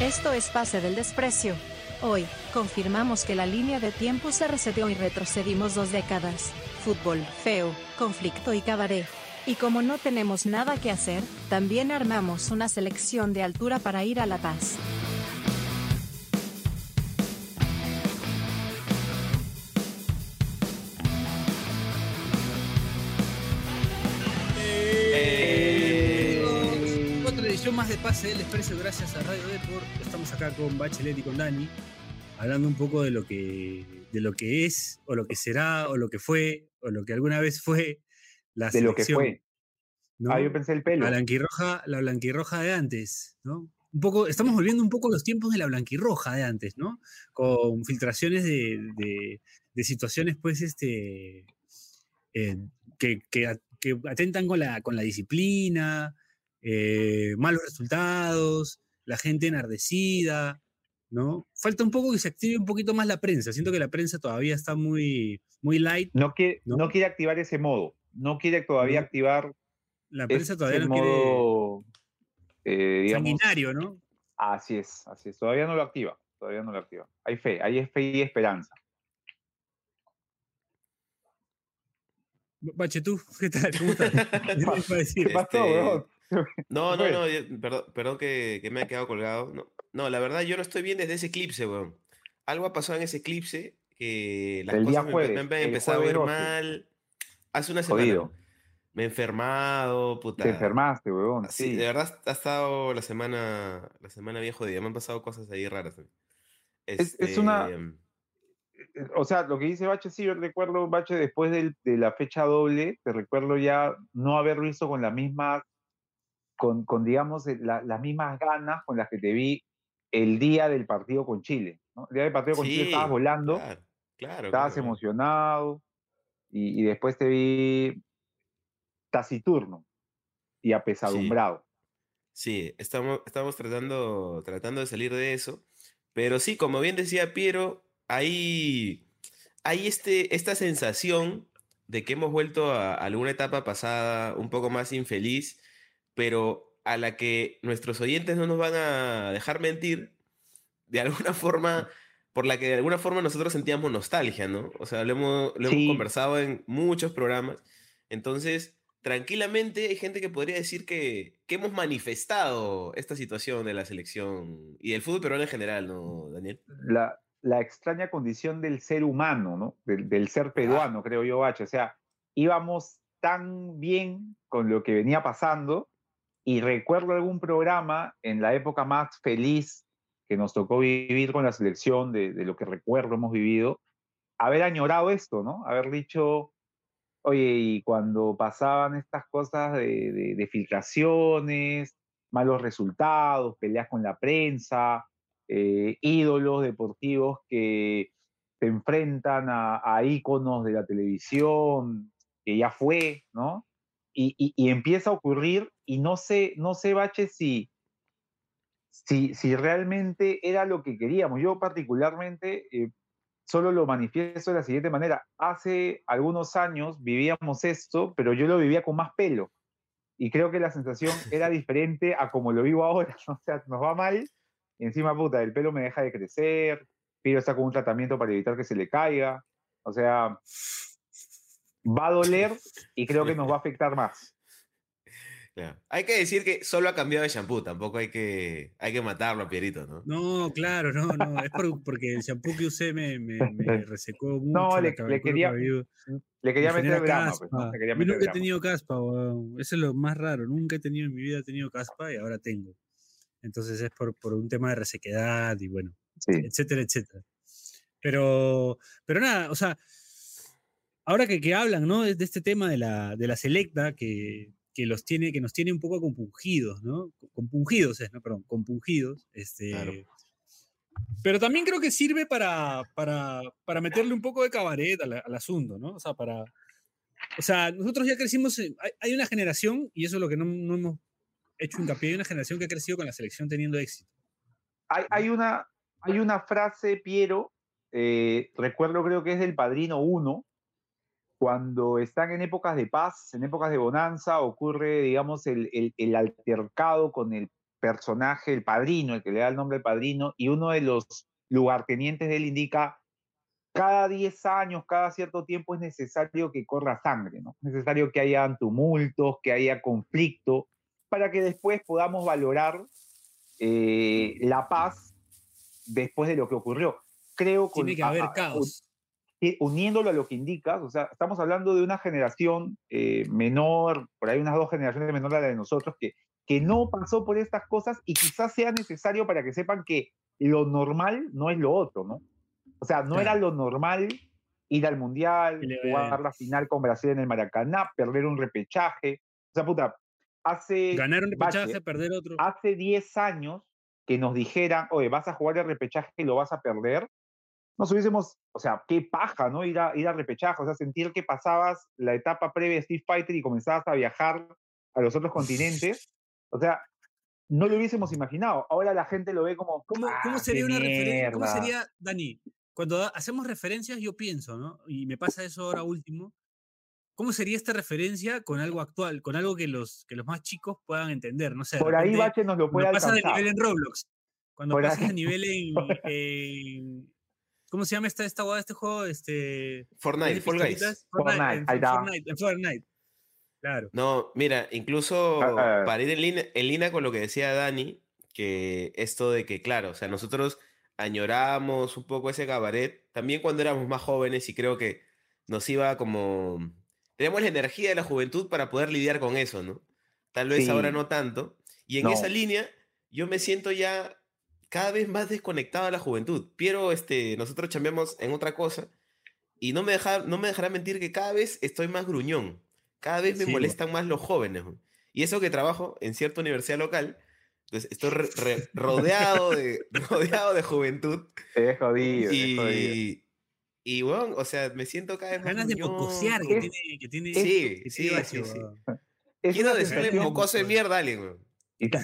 Esto es Pase del Desprecio. Hoy, confirmamos que la línea de tiempo se reseteó y retrocedimos dos décadas. Fútbol, feo, conflicto y cabaret. Y como no tenemos nada que hacer, también armamos una selección de altura para ir a La Paz. Pase del Expreso gracias a Radio Deport. Estamos acá con Bachelet y con Dani, hablando un poco de lo que, de lo que es, o lo que será, o lo que fue, o lo que alguna vez fue la de lo que selección, fue. ¿no? Ah, yo pensé el pelo. La blanquirroja, la blanquirroja de antes, ¿no? Un poco, estamos volviendo un poco a los tiempos de la blanquirroja de antes, ¿no? Con filtraciones de, de- de situaciones, pues, este, eh, que, que que atentan con la, con la disciplina, eh, malos resultados, la gente enardecida, ¿no? Falta un poco que se active un poquito más la prensa. Siento que la prensa todavía está muy, muy light. No quiere, ¿no? no. quiere activar ese modo. No quiere todavía No. activar La prensa ese todavía no quiere modo, eh, digamos, sanguinario, ¿no? Así es, así es. Todavía no lo activa. Todavía no lo activa. Hay fe, hay fe y esperanza. Bache, tú, ¿qué tal? ¿Cómo estás? ¿Qué te iba a decir? ¿Qué pasó, Este, weón? No, no, no, yo- perdón, perdón que, que me ha quedado colgado. No, no, la verdad yo no estoy bien desde ese eclipse, weón. Algo ha pasado en ese eclipse que las El cosas me, jueves, me han el empezado a ver 12. mal. Hace una semana. Jodido. Me he enfermado, puta. Te enfermaste, weón. Sí, Sí. de verdad ha estado la semana, la semana bien jodida. Me han pasado cosas ahí raras. Es- es una- Este, O sea, lo que dice Bache, sí, yo recuerdo, Bache, después del- de la fecha doble, te recuerdo ya no haber visto con la misma, con, con digamos, eh, la- las mismas ganas con las que te vi el día del partido con Chile. ¿no? El día del partido con Chile sí, estabas volando, Claro, claro. estabas claro. emocionado, y, y después te vi taciturno y apesadumbrado. Sí, estamos, estamos tratando, tratando de salir de eso. Pero sí, como bien decía Piero, hay, hay este, esta sensación de que hemos vuelto a alguna etapa pasada un poco más infeliz, pero a la que nuestros oyentes no nos van a dejar mentir, de alguna forma, por la que de alguna forma nosotros sentíamos nostalgia, ¿no? O sea, lo hemos, lo hemos Sí. conversado en muchos programas. Entonces, tranquilamente hay gente que podría decir que, que hemos manifestado esta situación de la selección y del fútbol peruano en general, ¿no, Daniel? la, la extraña condición del ser humano, ¿no? Del, del ser peruano, creo yo, Bache. O sea, íbamos tan bien con lo que venía pasando y recuerdo algún programa en la época más feliz que nos tocó vivir con la selección, de, lo que recuerdo hemos vivido, haber añorado esto, ¿no? Haber dicho, oye, y cuando pasaban estas cosas de, filtraciones, malos resultados, peleas con la prensa, eh, ídolos deportivos que se enfrentan a, a íconos de la televisión, que ya fue, ¿no? Y empieza a ocurrir, y no sé, no sé, Bache, si, si, si realmente era lo que queríamos. Yo particularmente eh, solo lo manifiesto de la siguiente manera. Hace algunos años vivíamos esto, pero yo lo vivía con más pelo. Y creo que la sensación era diferente a como lo vivo ahora. O sea, nos va mal encima, puta, el pelo me deja de crecer, Piro está con un tratamiento para evitar que se le caiga. O sea, va a doler y creo que nos va a afectar más. Claro. Hay que decir que solo ha cambiado de shampoo, tampoco hay que, hay que matarlo a Pierito, ¿no? No, claro, no, no. Es por- porque el shampoo que usé me, me, me resecó mucho. No, le- le quería-. Le quería Me meter drama, pues, ¿no? Le quería Yo meter nunca he tenido caspa. Eso es lo más raro. Nunca he tenido en mi vida he tenido caspa y ahora tengo. Entonces es por, por un tema de resequedad y bueno, Sí. etcétera, etcétera. Pero, pero nada, o sea, ahora que, que hablan, ¿no? De este tema de la, de la selecta que, que los tiene, que nos tiene un poco compungidos, ¿no? Compungidos es, ¿no? Perdón, compungidos. Este, Claro. Pero también creo que sirve para, para, para meterle un poco de cabaret al, al asunto, ¿no? O sea, para. O sea, nosotros ya crecimos. hay, hay una generación, y eso es lo que no, no hemos hecho hincapié, hay una generación que ha crecido con la selección teniendo éxito. Hay, hay una, hay una frase, Piero, eh, recuerdo creo que es del Padrino 1, cuando están en épocas de paz, en épocas de bonanza, ocurre, digamos, el, el- el altercado con el personaje, el padrino, el que le da el nombre al padrino, y uno de los lugartenientes de él indica, cada 10 años, cada cierto tiempo es necesario que corra sangre, ¿no? Es necesario que haya tumultos, que haya conflicto, para que después podamos valorar eh, la paz después de lo que ocurrió. Creo que... Tiene que haber caos. Uniéndolo a lo que indicas, o sea, estamos hablando de una generación eh, menor, por ahí unas dos generaciones menores a la de nosotros, que, que no pasó por estas cosas y quizás sea necesario para que sepan que lo normal no es lo otro, ¿no? O sea, no era lo normal ir al Mundial, jugar la final con Brasil en el Maracaná, perder un repechaje. O sea, puta, hace... Ganar un repechaje, perder otro. Hace 10 años que nos dijeran, oye, vas a jugar el repechaje y lo vas a perder, nos hubiésemos, o sea, qué paja, ¿no? Ir a, ir a repechaje, o sea, sentir que pasabas la etapa previa de Steve Fighter y comenzabas a viajar a los otros continentes. O sea, no lo hubiésemos imaginado. Ahora la gente lo ve como. ¿Cómo, ¿cómo ah, sería una referencia? ¿Cómo sería, Dani? Cuando hacemos referencias, yo pienso, ¿no? Y me pasa eso ahora último. ¿Cómo sería esta referencia con algo actual, con algo que los, que los más chicos puedan entender? No sé. Por ahí Bache nos lo puede alcanzar. pasa de nivel en Roblox. Cuando pasa pasas de nivel en, ¿Cómo se llama esta, esta este juego? Este, Fortnite, Fortnite, Fortnite, en Fortnite. Claro. No, mira, incluso ah, ah. para ir en línea, en línea con lo que decía Dani, que esto de que, claro, o sea, nosotros añoramos un poco ese cabaret, también cuando éramos más jóvenes y creo que nos iba como tenemos la energía de la juventud para poder lidiar con eso, ¿no? Tal vez ahora no tanto. Y en esa línea, yo me siento ya cada vez más desconectado de la juventud. Pero este, nosotros chambeamos en otra cosa y no me, deja, no me dejará mentir que cada vez estoy más gruñón. Cada vez me molestan más los jóvenes. Y eso que trabajo en cierta universidad local, pues estoy rodeado, de, rodeado de juventud. Es jodido, y, jodido. Y bueno, o sea, me siento cada vez más. Ganas de pocosear que, tiene, que tiene. Sí, sí, sí, sí. Quiero decirle mocoso de mierda a alguien,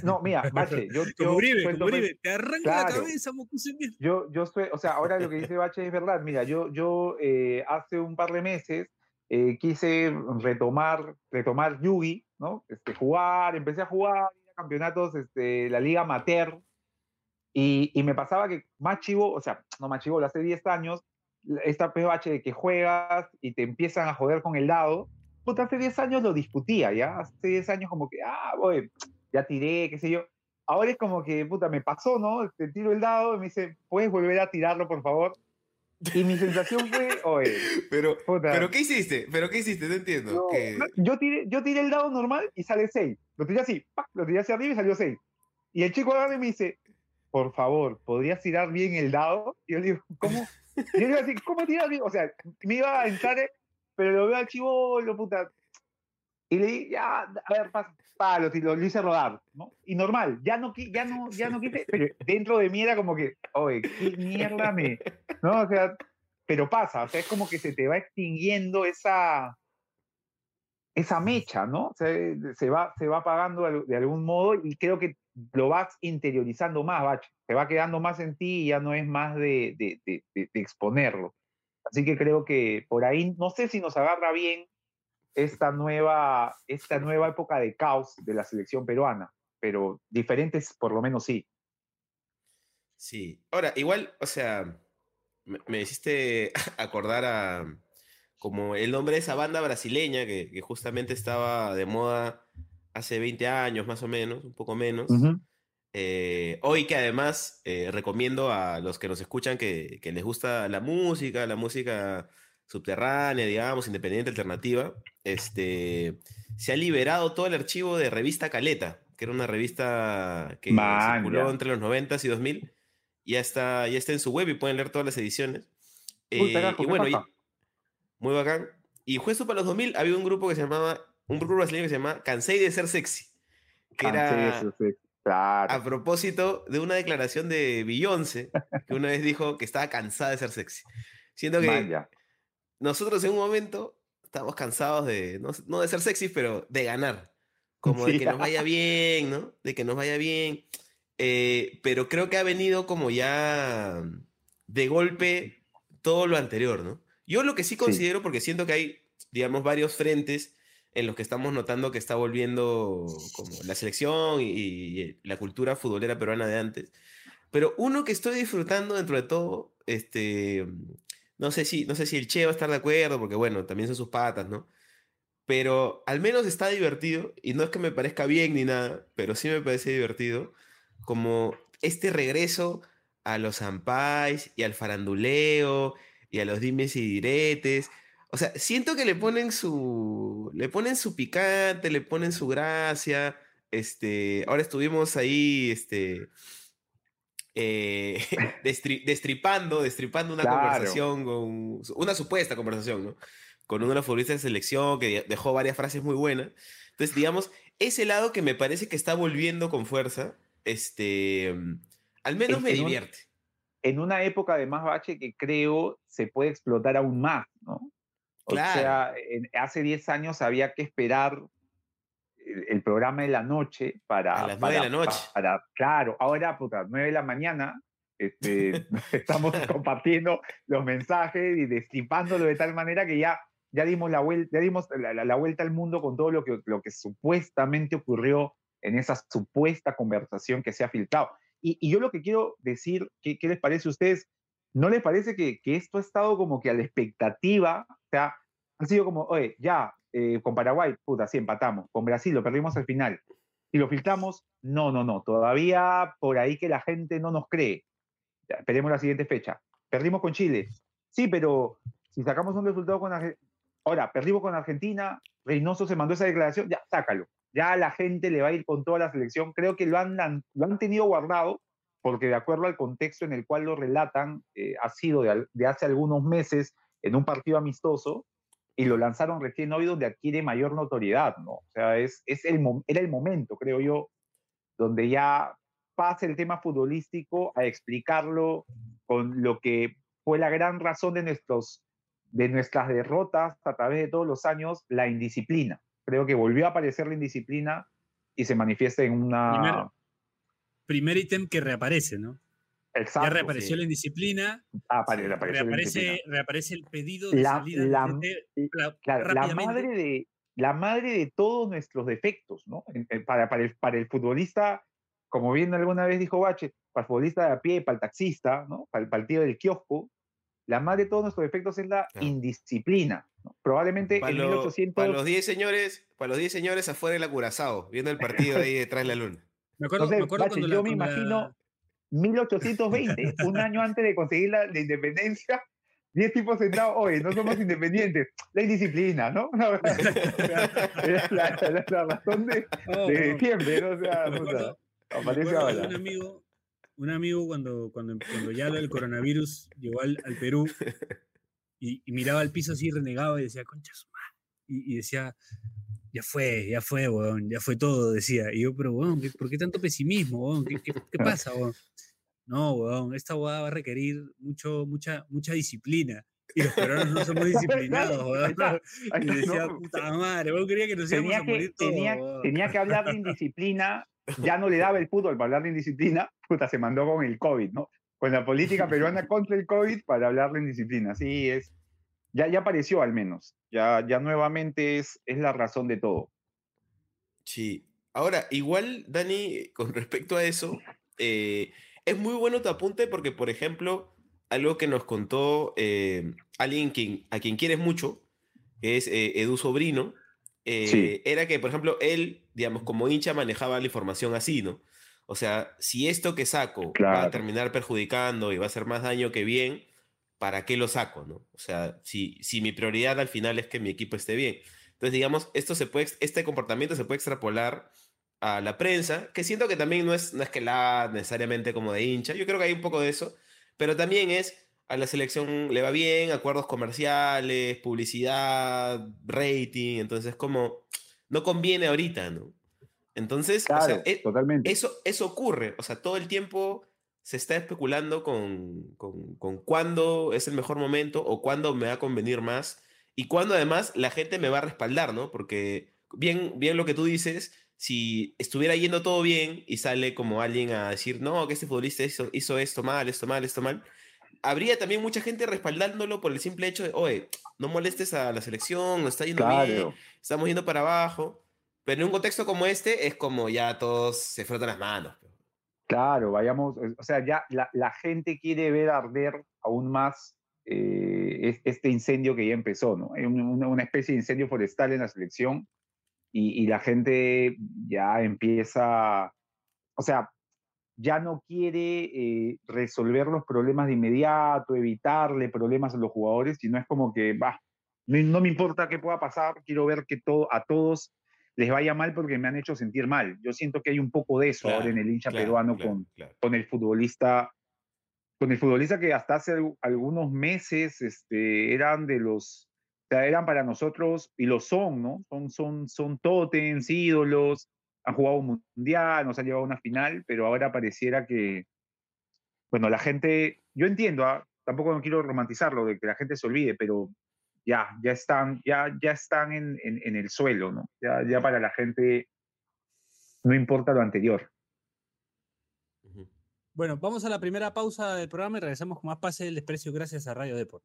No, mira, Bache, yo. Como Uribe, como Uribe, te arranca la cabeza, mocoso. Yo, yo soy, o sea, ahora lo que dice Bache es verdad. Mira, yo, yo eh, hace un par de meses eh, quise retomar, retomar Yugi, ¿no? Este, jugar, empecé a jugar, ir a campeonatos, este, la Liga Amateur. Y, y me pasaba que más chivo, o sea, no más chivo, hace 10 años, esta PH de que juegas y te empiezan a joder con el dado, puta, hace 10 años lo discutía, ¿ya? Hace 10 años como que, ah, voy, ya tiré, qué sé yo. Ahora es como que, puta, me pasó, ¿no? Te tiro el dado y me dice, ¿puedes volver a tirarlo, por favor? Y mi sensación fue, oye. Pero, ¿pero qué hiciste? ¿Pero qué hiciste? No entiendo. yo, tiré, yo tiré el dado normal y sale 6. Lo tiré así, lo tiré hacia arriba y salió 6. Y el chico agarra y me dice, por favor, ¿podrías tirar bien el dado? Y yo le digo, ¿cómo? Y yo iba a decir, ¿cómo tiras bien? O sea, me iba a entrar, eh, pero lo veo al chivo, lo puta. Y le dije, ya, a ver, pa, lo, lo, hice rodar, ¿no? Y normal, ya no, ya no, ya no quise, pero dentro de mí era como que, oye, qué mierda me. ¿No? O sea, pero pasa, o sea, es como que se te va extinguiendo esa esa mecha, ¿no? Se, se, va, se va apagando de algún modo y creo que lo vas interiorizando más, Bach. Se va quedando más en ti y ya no es más de, de, de, de, exponerlo. Así que creo que por ahí, no sé si nos agarra bien esta nueva, esta nueva época de caos de la selección peruana, pero diferentes por lo menos sí. Sí, ahora, igual, o sea, me, me hiciste acordar a como el nombre de esa banda brasileña que, que justamente estaba de moda hace 20 años más o menos, un poco menos. Eh, hoy que además eh, recomiendo a los que nos escuchan que, que, les gusta la música, la música subterránea, digamos, independiente, alternativa, este, se ha liberado todo el archivo de Revista Caleta, que era una revista que circuló entre los 90 y 2000. Ya está, ya está en su web y pueden leer todas las ediciones. Eh, y bueno, muy bacán. Y justo para los 2000 había un grupo que se llamaba un grupo brasileño que se llama Cansé de ser sexy. Que era a propósito de una declaración de Beyoncé, que una vez dijo que estaba cansada de ser sexy. Siento que nosotros en un momento estábamos cansados de, no, de ser sexy, pero de ganar. Como de que nos vaya bien, ¿no? De que nos vaya bien. Eh, pero creo que ha venido como ya de golpe todo lo anterior, ¿no? Yo lo que sí considero, porque siento que hay, digamos, varios frentes en los que estamos notando que está volviendo como la selección y, y la cultura futbolera peruana de antes. Pero uno que estoy disfrutando dentro de todo, este, no sé si, no sé si el Che va a estar de acuerdo, porque bueno, también son sus patas, ¿no? Pero al menos está divertido, y no es que me parezca bien ni nada, pero sí me parece divertido, como este regreso a los ampais y al faranduleo y a los dimes y diretes. O sea, siento que le ponen su, le ponen su picante, le ponen su gracia. Este, ahora estuvimos ahí, este, eh, destripando, destripando una conversación con una supuesta conversación, ¿no? Con uno de los futbolistas de selección que dejó varias frases muy buenas. Entonces, digamos, ese lado que me parece que está volviendo con fuerza, este, al menos me divierte. en una época de más bache que creo se puede explotar aún más, ¿no? O sea, hace 10 años había que esperar el, programa de la noche para... A las 9 de la noche. Para, claro, ahora, puta, 9 de la mañana, este, estamos compartiendo los mensajes y destripándolo de tal manera que ya, ya dimos, la, vuelta, ya dimos la, vuelta al mundo con todo lo que, lo que supuestamente ocurrió en esa supuesta conversación que se ha filtrado. Y, yo lo que quiero decir, ¿qué, ¿qué, les parece a ustedes? ¿No les parece que, que, esto ha estado como que a la expectativa? O sea, ha sido como, oye, ya, eh, con Paraguay, puta, sí, empatamos. Con Brasil lo perdimos al final. Y lo filtramos, no, no, no. Todavía por ahí que la gente no nos cree. esperemos la siguiente fecha. Perdimos con Chile. Sí, pero si sacamos un resultado con Argentina. Ahora, perdimos con Argentina, Reynoso se mandó esa declaración, ya, sácalo. Ya la gente le va a ir con toda la selección. Creo que lo han, lo han tenido guardado, porque de acuerdo al contexto en el cual lo relatan, eh, ha sido de, de hace algunos meses en un partido amistoso, y lo lanzaron recién hoy donde adquiere mayor notoriedad, ¿no? O sea, es, es el, era el momento, creo yo, donde ya pasa el tema futbolístico a explicarlo con lo que fue la gran razón de, nuestros, de nuestras derrotas a través de todos los años, la indisciplina. Creo que volvió a aparecer la indisciplina y se manifiesta en una... primer ítem que reaparece, ¿no? Ya reapareció la indisciplina. Ah, reaparece, reaparece, el pedido de la, salida. La, la, madre de, la madre de todos nuestros defectos, ¿no? Para, para, el, para el futbolista, como bien alguna vez dijo Bache, para el futbolista de a pie, para el taxista, ¿no? Para el partido del kiosco, la madre de todos nuestros defectos es la indisciplina. Probablemente para en 1800... Para los 10 señores, para los 10 señores afuera del Curazao, viendo el partido ahí detrás de la luna. Me acuerdo, me acuerdo cuando yo me imagino 1820, un año antes de conseguir la, independencia, 10 tipos sentados, oye, no somos independientes, la indisciplina, ¿no? la, razón de, de siempre, ¿no? O sea, aparece ahora. Un amigo, un amigo cuando, cuando, cuando ya el coronavirus llegó al, al Perú y, miraba al piso así, renegaba y decía, concha su madre. Y, y decía, ya fue, ya fue, weón, ya fue todo, decía. Y yo, pero, weón, ¿por qué tanto pesimismo, weón? ¿Qué, qué, pasa, weón? No, weón, esta weá va a requerir mucho, mucha, mucha disciplina. Y los peruanos no somos disciplinados, weón. Y decía, puta madre, weón, quería que nos íbamos a morir todos, tenía, tenía que hablar de indisciplina, ya no le daba el fútbol para hablar de indisciplina, puta, se mandó con el COVID, ¿no? Con la política peruana contra el COVID para hablar de indisciplina. Sí, es, ya, ya apareció al menos, ya, ya nuevamente es, es la razón de todo. Sí, ahora, igual, Dani, con respecto a eso, eh, es muy bueno tu apunte porque, por ejemplo, algo que nos contó eh, alguien quien, a quien quieres mucho, que es eh, Edu Sobrino, era que, por ejemplo, él, digamos, como hincha manejaba la información así, ¿no? O sea, si esto que saco va a terminar perjudicando y va a hacer más daño que bien, ¿para qué lo saco? ¿no? O sea, si, si mi prioridad al final es que mi equipo esté bien. Entonces, digamos, esto se puede, este comportamiento se puede extrapolar a la prensa, que siento que también no es, no es que la necesariamente como de hincha, yo creo que hay un poco de eso, pero también es a la selección le va bien, acuerdos comerciales, publicidad, rating, entonces como no conviene ahorita, ¿no? Entonces, o sea, e, totalmente. Eso, eso ocurre, o sea, todo el tiempo se está especulando con, con, cuándo es el mejor momento o cuándo me va a convenir más y cuándo además la gente me va a respaldar, ¿no? Porque bien, bien lo que tú dices, si estuviera yendo todo bien y sale como alguien a decir, no, que este futbolista hizo, hizo esto mal, esto mal, esto mal, habría también mucha gente respaldándolo por el simple hecho de, oye, no molestes a la selección, nos está yendo bien, estamos yendo para abajo. Pero en un contexto como este es como ya todos se frotan las manos. Claro, vayamos, o sea, ya la, la gente quiere ver arder aún más eh, este incendio que ya empezó, ¿no? Hay una, una, especie de incendio forestal en la selección y, y, la gente ya empieza, o sea, ya no quiere eh, resolver los problemas de inmediato, evitarle problemas a los jugadores, sino es como que, va, no, no, me importa qué pueda pasar, quiero ver que todo, a todos les vaya mal porque me han hecho sentir mal. Yo siento que hay un poco de eso ahora en el hincha peruano con, con el futbolista con el futbolista que hasta hace algunos meses este, eran de los, eran para nosotros, y lo son, ¿no? Son, son, son totems, ídolos, han jugado un mundial, nos han llevado a una final, pero ahora pareciera que, bueno, la gente, yo entiendo, ¿ah? tampoco no quiero romantizarlo, de que la gente se olvide, pero ya, ya están, ya, ya están en, en, el suelo, ¿no? Ya, ya para la gente no importa lo anterior. Bueno, vamos a la primera pausa del programa y regresamos con más Pase del Desprecio gracias a Radio Deport.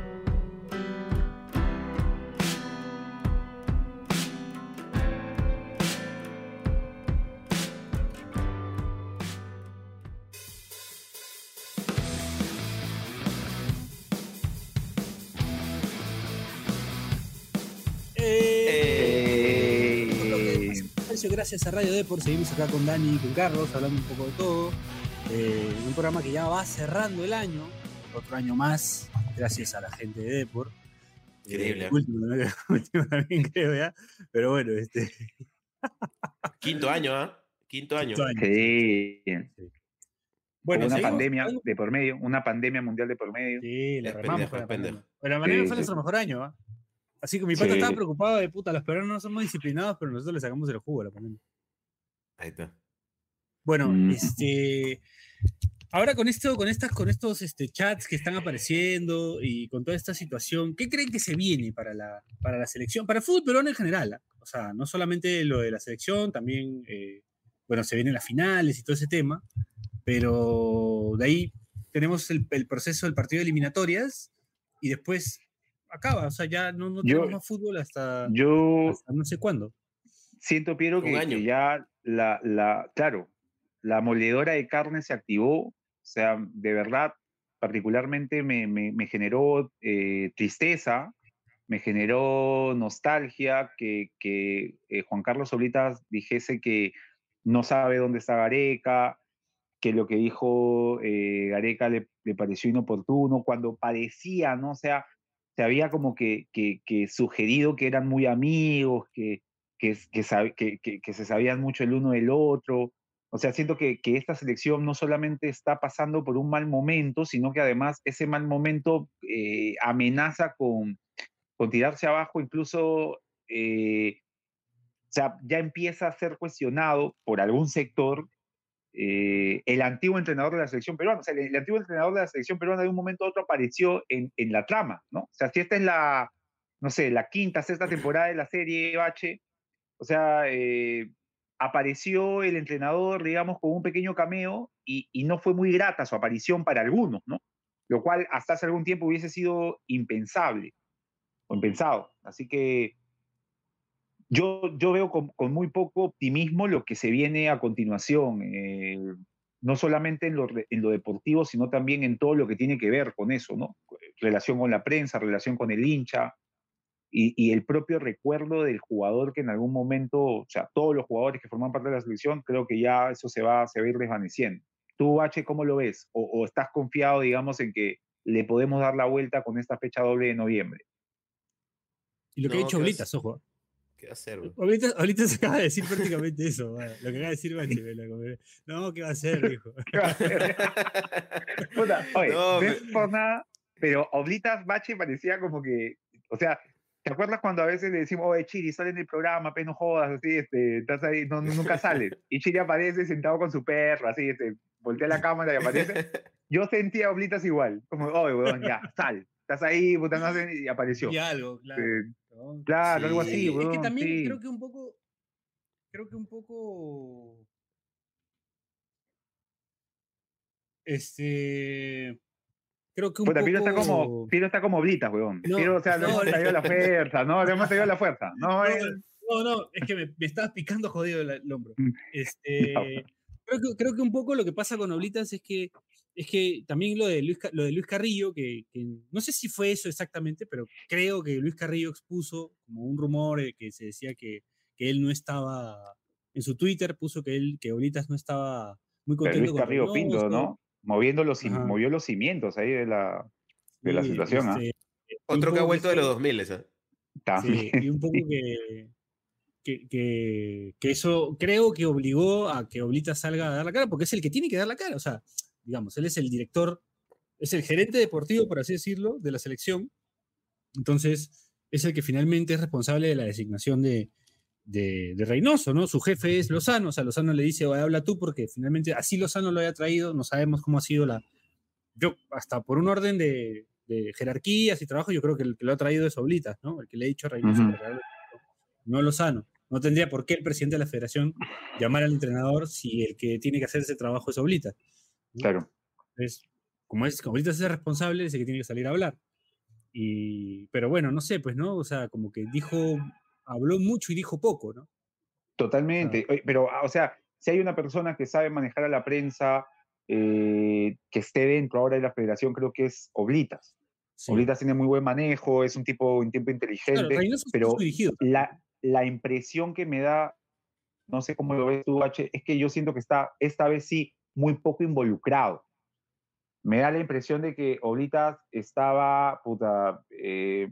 Gracias a Radio Deport. Seguimos acá con Dani y con Carlos, hablando un poco de todo. Eh, un programa que ya va cerrando el año, otro año más, gracias a la gente de Deport. Increíble. Eh, último, último, también creo ya. Pero bueno, este. Quinto año, ¿ah? ¿eh? Quinto año. Quinto año. Sí. Bueno, una pandemia de por medio, una pandemia mundial de por medio. Sí, le remamos con la pandemia. Bueno, la pandemia sí, fue nuestro mejor año, ¿ah? Así que mi pata sí. estaba preocupado de puta, los peruanos no somos disciplinados, pero nosotros le sacamos el jugo a la pandemia. Ahí está. Bueno, mm. este. Ahora con esto, con estas, con estos este, chats que están apareciendo y con toda esta situación, ¿qué creen que se viene para la, para la selección? Para el fútbol peruano en general. O sea, no solamente lo de la selección, también, eh, bueno, se vienen las finales y todo ese tema, pero de ahí tenemos el, el proceso del partido de eliminatorias y después acaba, o sea, ya no, no tenemos más fútbol hasta, yo hasta, no sé cuándo. Siento, Piero, que, que, ya la, la, claro, la moledora de carne se activó, o sea, de verdad, particularmente me, me, me generó eh, tristeza, me generó nostalgia que, que eh, Juan Carlos Solitas dijese que no sabe dónde está Gareca, que lo que dijo eh, Gareca le, le, pareció inoportuno, cuando parecía, ¿no? O sea, se había como que, que, que sugerido que eran muy amigos, que, que, que, se sabían mucho el uno del otro. O sea, siento que, esta selección no solamente está pasando por un mal momento, sino que además ese mal momento eh, amenaza con, con, tirarse abajo, incluso, eh, o sea, ya empieza a ser cuestionado por algún sector eh, el antiguo entrenador de la selección peruana. O sea, el, antiguo entrenador de la selección peruana de un momento a otro apareció en, en, la trama, ¿no? O sea, si esta es la, no sé, la quinta, sexta temporada de la serie H, o sea, eh, apareció el entrenador, digamos, con un pequeño cameo y, y, no fue muy grata su aparición para algunos, ¿no? Lo cual hasta hace algún tiempo hubiese sido impensable o impensado. Así que yo, yo veo con, con, muy poco optimismo lo que se viene a continuación, eh, no solamente en lo, en lo, deportivo, sino también en todo lo que tiene que ver con eso, ¿no? Relación con la prensa, relación con el hincha y, y el propio recuerdo del jugador que en algún momento, o sea, todos los jugadores que forman parte de la selección, creo que ya eso se va, se va a ir desvaneciendo. ¿Tú, H, cómo lo ves? O, ¿O estás confiado, digamos, en que le podemos dar la vuelta con esta fecha doble de noviembre? Y lo que no, ha dicho Blitas, ojo. ¿Qué va a hacer, bro? Ahorita, ahorita, se acaba de decir prácticamente eso, lo que acaba de decir Bache. No, ¿qué va a hacer, hijo? ¿Qué va a hacer? Puta, oye, no, por nada, pero Oblitas Bache parecía como que, o sea, ¿te acuerdas cuando a veces le decimos, oye, Chiri, sale en el programa, pero no jodas, así, este, estás ahí, no, nunca sales? Y Chiri aparece sentado con su perro, así, este, voltea la cámara y aparece. Yo sentía a Oblitas igual, como, oye, weón, ya, sal, estás ahí, puta, no sé, y apareció. Y algo, claro. Eh, ¿no? claro, algo Sí. así, es que también sí. creo que un poco. Creo que un poco. Este. Creo que un Puta, poco. Piero está como, Piero está como Blitas, weón. No, Piero, o sea, le no, hemos traído la fuerza, ¿no? Le hemos traído la fuerza. No, No, No, no, es que me, me estabas picando jodido el, el hombro. Mm, Este, creo, que, creo que un poco lo que pasa con Oblitas es que, es que también lo de Luis, lo de Luis Carrillo, que, que no sé si fue eso exactamente, pero creo que Luis Carrillo expuso como un rumor eh, que se decía que, que él no estaba, en su Twitter puso que él, que Oblitas no estaba muy pero contento Luis con Carrillo Pinto, ¿no? Moviendo los, Ajá. movió los cimientos ahí de la, de la y, situación, ¿ah? este, un Otro que ha vuelto de los 2000, ¿eh? también. Sí, y un poco que, que, que- que eso creo que obligó a que Oblita salga a dar la cara, porque es el que tiene que dar la cara. O sea, digamos, él es el director, es el gerente deportivo, por así decirlo, de la selección. Entonces, es el que finalmente es responsable de la designación de, de, de Reynoso, ¿no? Su jefe es Lozano, o sea, Lozano le dice, "Oye, habla tú, porque finalmente así Lozano lo haya traído, no sabemos cómo ha sido la... Yo, hasta por un orden de, de jerarquías y trabajo, yo creo que el que lo ha traído es Oblitas, ¿no? El que le ha dicho a Reynoso, no Lozano. No tendría por qué el presidente de la federación llamar al entrenador si el que tiene que hacer ese trabajo es Oblitas. Claro. Entonces, como es, como Oblitas es responsable, es el que tiene que salir a hablar. Y, pero bueno, no sé, pues, ¿no? O sea, como que dijo, habló mucho y dijo poco, ¿no? Totalmente. Pero, ah, o sea, si hay una persona que sabe manejar a la prensa, eh, que esté dentro ahora de la federación, creo que es Oblitas. Sí. Oblitas tiene muy buen manejo, es un tipo, un tipo inteligente, pero la, la impresión que me da, no sé cómo lo ves tú, H, es que yo siento que está esta vez sí muy poco involucrado. Me da la impresión de que Oblitas estaba, puta, eh,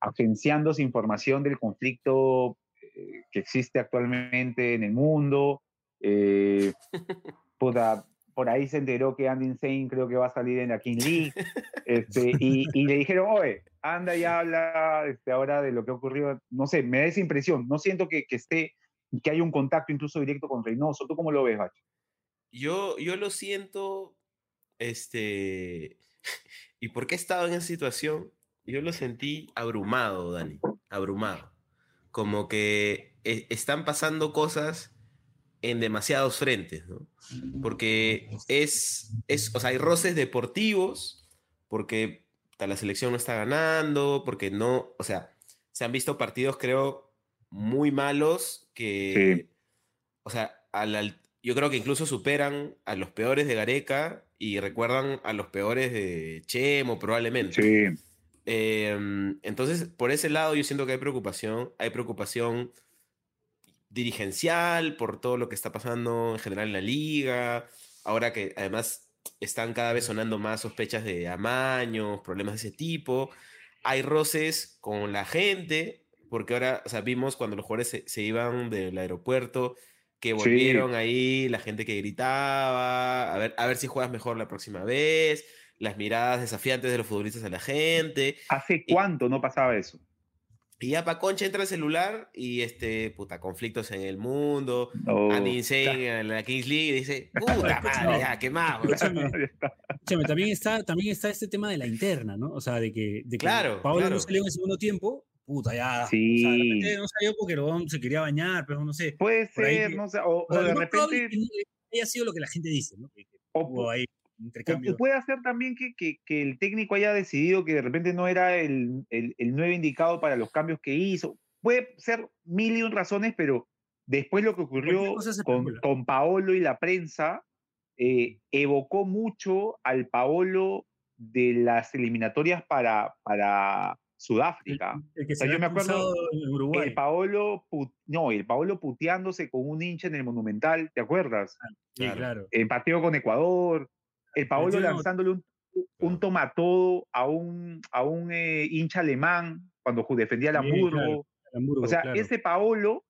agenciándose información del conflicto eh, que existe actualmente en el mundo. eh, puta, por ahí se enteró que Andy Insane creo que va a salir en la King League. Este, y, y le dijeron, oye, anda y habla este, ahora de lo que ocurrió. No sé, me da esa impresión. No siento que, que esté, que hay un contacto incluso directo con Reynoso. ¿Tú cómo lo ves, Bacho? Yo, yo lo siento, este, ¿y por qué he estado en esa situación? Yo lo sentí abrumado, Dani, abrumado. Como que e- están pasando cosas en demasiados frentes, ¿no? Porque es, es, o sea, hay roces deportivos, porque la selección no está ganando, porque no, o sea, se han visto partidos, creo, muy malos que, o sea, al, al- yo creo que incluso superan a los peores de Gareca y recuerdan a los peores de Chemo, probablemente. Sí, Em, entonces, por ese lado yo siento que hay preocupación, hay preocupación dirigencial por todo lo que está pasando en general en la liga, ahora que además están cada vez sonando más sospechas de amaños, problemas de ese tipo, hay roces con la gente, porque ahora, o sea, vimos cuando los jugadores se, se iban del aeropuerto, que Sí. volvieron ahí, la gente que gritaba, a ver, a ver si juegas mejor la próxima vez, las miradas desafiantes de los futbolistas a la gente. ¿hace cuánto no pasaba eso? Y ya pa' concha entra el celular y este, puta, conflictos en el mundo. No. Andy Insane en la Kings League y dice, puta madre, ya, ¿qué más? weón?". Escúchame, escúchame, también está, también está este tema de la interna, ¿no? O sea, de que, de que Claro, Paolo claro. no salió en el segundo tiempo, puta, ya. O sea, de Sí. repente no salió porque el se quería bañar, pero no sé. Puede ser, que- no sé, o, O de repente, que no haya sido lo que la gente dice, ¿no? Que, o, ahí puede ser también que, que- que el técnico haya decidido que de repente no era el, el, el nuevo indicado para los cambios que hizo. Puede ser mil y un razones, pero después lo que ocurrió con, con Paolo y la prensa eh, evocó mucho al Paolo de las eliminatorias para, para Sudáfrica. El que sea, se yo me acuerdo en Uruguay. El Paolo, pu- no, el Paolo puteándose con un hincha en el Monumental, ¿te acuerdas? Sí, Claro. claro. El partido con Ecuador, el Paolo lanzándole un, un tomatodo a un, a un eh, hincha alemán cuando defendía el Sí, Hamburgo. claro, Hamburgo, o sea, claro. ese Paolo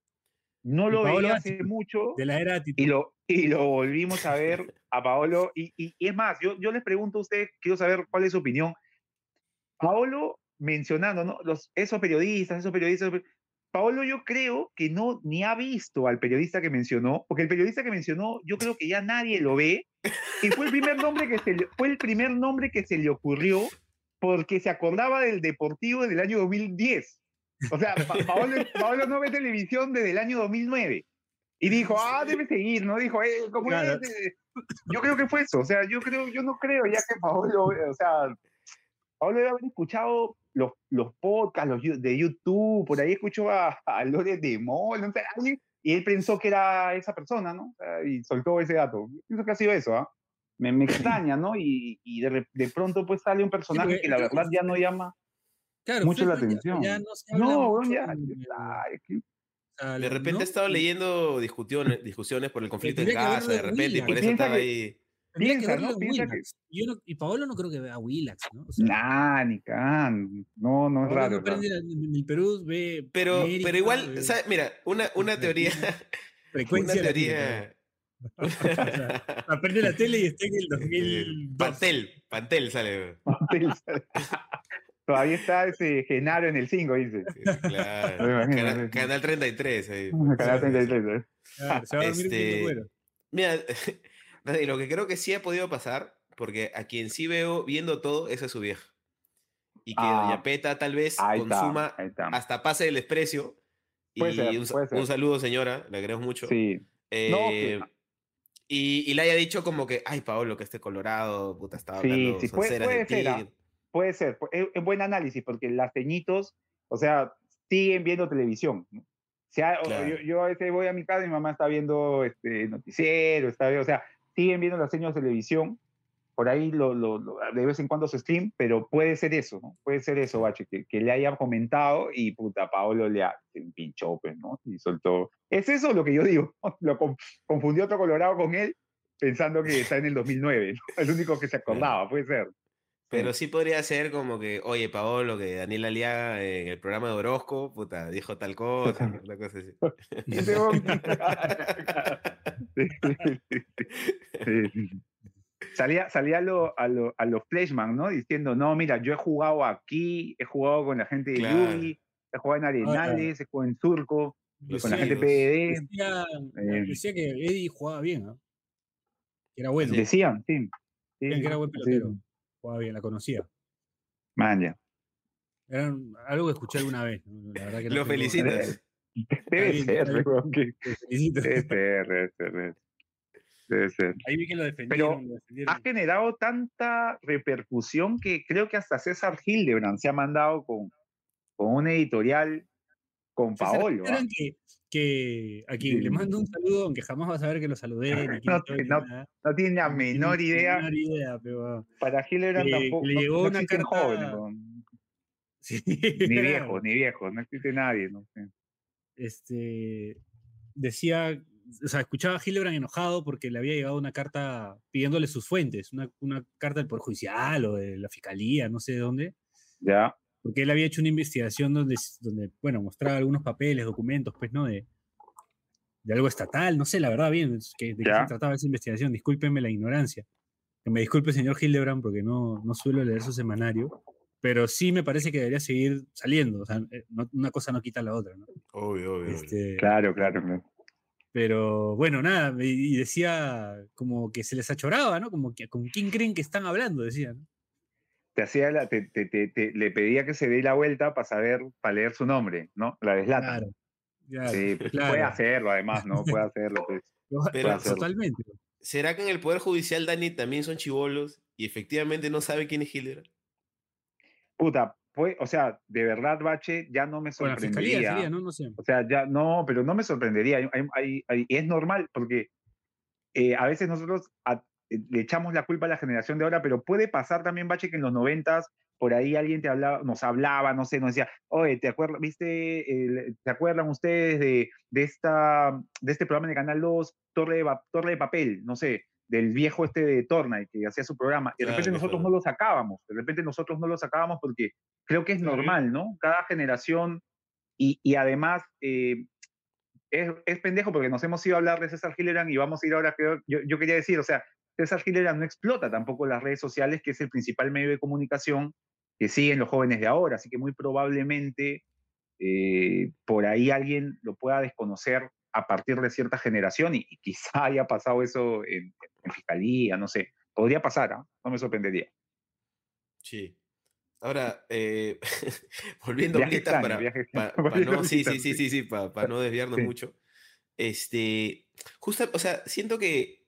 no El lo Paolo veía hace mucho de la era y lo, y lo volvimos a ver a Paolo. Y, y- y es más, yo, yo les pregunto a ustedes, quiero saber cuál es su opinión. Paolo mencionando, ¿no? Los, esos periodistas, esos periodistas. Paolo yo creo que no ni ha visto al periodista que mencionó, porque el periodista que mencionó yo creo que ya nadie lo ve, y fue el primer nombre que se le, fue el primer nombre que se le ocurrió porque se acordaba del Deportivo del año 2010. O sea, Paolo, no ve televisión desde el año 2009. Y dijo, ah, debe seguir, ¿no? Dijo, eh, ¿cómo es? Yo creo que fue eso. O sea, yo creo, yo no creo ya que Paolo, o sea, Paolo debe haber escuchado los, los podcasts los, de YouTube, por ahí escuchó a, a Lore de Mol, no sé, y él pensó que era esa persona, ¿no? Y soltó ese dato. Pienso que ha sido eso, ¿ah? Me, me, extraña, ¿no? Y, y de, de, pronto pues sale un personaje que la verdad ya no llama mucho la atención. Ya, no, ya, de repente he estado leyendo discusiones, discusiones por el conflicto en casa, de repente, y por eso estaba ahí. Piensa, ¿no? Piensa que... y Paolo no creo que vea a Willax, ¿no? O sea, nah, ni can. No, no es raro. No. En el Perú ve. Pero, pero igual, mira, una, una teoría. Frecuencia. Una teoría. aprende la tele y está en el 2000. Pantel, Pantel sale. Pantel sale. Todavía está ese Genaro en el 5, dice. claro. Canal, canal, 33. Ahí. Canal 33. ¿eh? Claro, se va a dormir este, bueno. Mira, lo que creo que sí ha podido pasar, porque a quien sí veo viendo todo, esa es su vieja. Y que Doña ah, Peta tal vez consuma hasta pase el desprecio. y un, saludo, señora, le agradezco mucho. Sí. Eh, y, le haya dicho como que, ay, Paolo, que esté colorado, puta, estaba hablando sí, puede, puede ser, ah, puede ser, es, buen análisis, porque las teñitos, o sea, siguen viendo televisión. O sea, yo, a veces voy a mi casa y mi mamá está viendo este noticiero, está, o sea, siguen viendo las señas de televisión, por ahí lo, lo, de vez en cuando se stream, pero puede ser eso, ¿no? Puede ser eso, Bache, que, que le hayan comentado y puta, Paolo le ha, pinchó, pues, ¿no? Y soltó. Es eso lo que yo digo, lo confundió otro Colorado con él pensando que está en el 2009, ¿no? el único que se acordaba, puede ser. Pero sí podría ser como que, oye, Paolo, que Daniel Aliaga en el programa de Orozco, puta, dijo tal cosa, una cosa así. salía salía a, lo, a, lo, a los flashman, ¿no? Diciendo, no, mira, yo he jugado aquí, he jugado con la gente de claro. he jugado en Arenales, he jugado en Surco, con la gente de PDD. Decía, eh, decía, que Eddie jugaba bien, ¿no? Que era bueno. Decían, sí. sí que era buen pelotero. Jugaba bien, la conocía. Man, Era algo que escuché alguna vez. La verdad que Lo felicitas. Debe ser, Debe ser, debe ser. Debe ser. Ahí vi que lo defendieron. Pero ha generado tanta repercusión que creo que hasta César Hildebrand se ha mandado con, con un editorial con Paolo. ¿ah? Que, que a quien le mando un saludo, aunque jamás vas a ver que lo saludé. no, no, tiene la menor idea. Menor idea pero, Para Hildebrand tampoco. Le llegó una carta. Joven, sí, ni viejo, ni viejo, no existe nadie. No sé. Este, decía o sea, escuchaba a Hildebrand enojado porque le había llegado una carta pidiéndole sus fuentes, una, una, carta del Poder Judicial o de la Fiscalía, no sé de dónde. Ya. Porque él había hecho una investigación donde, donde bueno, mostraba algunos papeles, documentos, pues, ¿no? De, de algo estatal, no sé, la verdad, bien, que, de qué se trataba esa investigación. Discúlpenme la ignorancia. Que me disculpe, señor Hildebrand, porque no, no suelo leer su semanario. Pero sí me parece que debería seguir saliendo. O sea, eh, una cosa no quita la otra, ¿no? Obvio, obvio. Este, claro, claro, claro. Pero bueno, nada, y decía como que se les achoraba, ¿no? Como que con quién creen que están hablando, decían. Te hacía la, te, te, te, le pedía que se dé la vuelta para saber, para leer su nombre, ¿no? La deslata. Claro. sí, pues, puede hacerlo además, ¿no? Puede hacerlo. Pues. Pero, totalmente. ¿Será que en el Poder Judicial, Dani, también son chivolos y efectivamente no sabe quién es Hitler? Puta, o sea, de verdad, Bache, ya no me sorprendería. ¿no? No sé. O sea, ya no, pero no me sorprendería. es normal porque eh, a veces nosotros le echamos la culpa a la generación de ahora, pero puede pasar también, Bache, que en los noventas por ahí alguien te hablaba, nos hablaba, no sé, nos decía, oye, ¿te acuerdas, viste, ¿te acuerdan ustedes de, de, esta, de este programa de Canal 2, Torre de, Torre de Papel? No sé, del viejo este de Torna y que hacía su programa. Y de repente nosotros no lo sacábamos, de repente nosotros no lo sacábamos porque creo que es normal, ¿no? Cada generación y, y además eh, es, es, pendejo porque nos hemos ido a hablar de César Hilleran y vamos a ir ahora, yo, yo quería decir, o sea, César Hilleran no explota tampoco las redes sociales, que es el principal medio de comunicación que siguen los jóvenes de ahora, así que muy probablemente eh, por ahí alguien lo pueda desconocer a partir de cierta generación y, quizá haya pasado eso en, fiscalía, no sé. Podría pasar, ¿ah? no me sorprendería. Sí. Ahora, eh, volviendo a para, extraño, viaje pa- extraño. pa no, sí, sí, sí, sí, sí, para no desviarnos Sí. mucho. Este, justo, o sea, siento que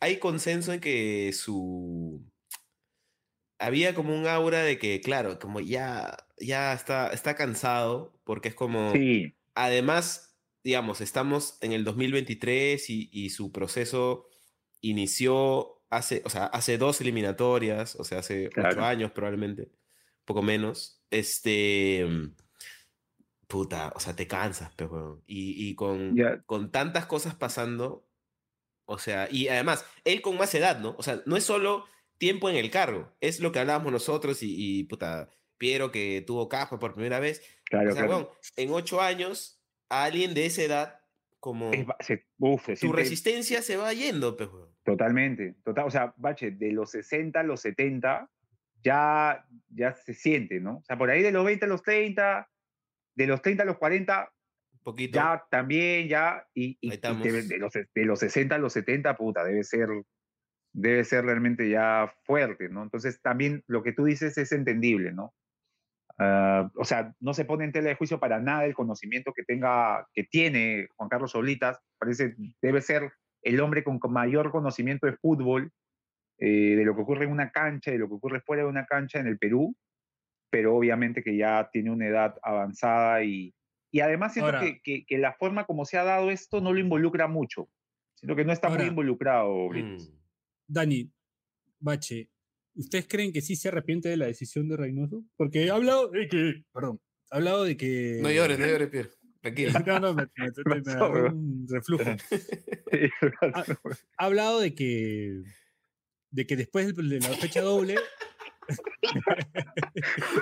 hay consenso en que su había como un aura de que, claro, como ya, ya está, está cansado, porque es como, Sí, además, digamos, estamos en el 2023 y, y su proceso inició hace, o sea, hace dos eliminatorias, o sea, hace ocho años probablemente, poco menos. Este, puta, o sea, te cansas, pero weón. Y, y con, con tantas cosas pasando, o sea, y además, él con más edad, ¿no? O sea, no es solo tiempo en el cargo, es lo que hablábamos nosotros y, y, puta, Piero que tuvo casco por primera vez. claro, o sea, claro. weón, en ocho años, a alguien de esa edad, como Es se- uf, se tu siente resistencia se va yendo, pues, weón. Totalmente, total, o sea, Bache, de los 60 a los 70 ya, ya se siente, ¿no? O sea, por ahí de los 20 a los 30, de los 30 a los 40, Un poquito. ya también, ya, y, y- de, de los, de los 60 a los 70, puta, debe ser, debe ser realmente ya fuerte, ¿no? Entonces también lo que tú dices es entendible, ¿no? Ah, o sea, no se pone en tela de juicio para nada el conocimiento que tenga, que tiene Juan Carlos Solitas, parece, debe ser el hombre con con mayor conocimiento de fútbol, eh, de lo que ocurre en una cancha, de lo que ocurre fuera de una cancha en el Perú, pero obviamente que ya tiene una edad avanzada y, y además siento Ahora- que, que- que la forma como se ha dado esto no lo involucra mucho, sino que no está Ahora- muy involucrado. Britos. Mm. Dani, Bache, ¿ustedes creen que sí se arrepiente de la decisión de Reynoso? Porque ha hablado de que, perdón, ha hablado de que... No llores, no llores, Pierre. Tranquilo. No, no, me, me- me- agarró un reflujo. Ah, Ha hablado de que, de que después de la fecha doble,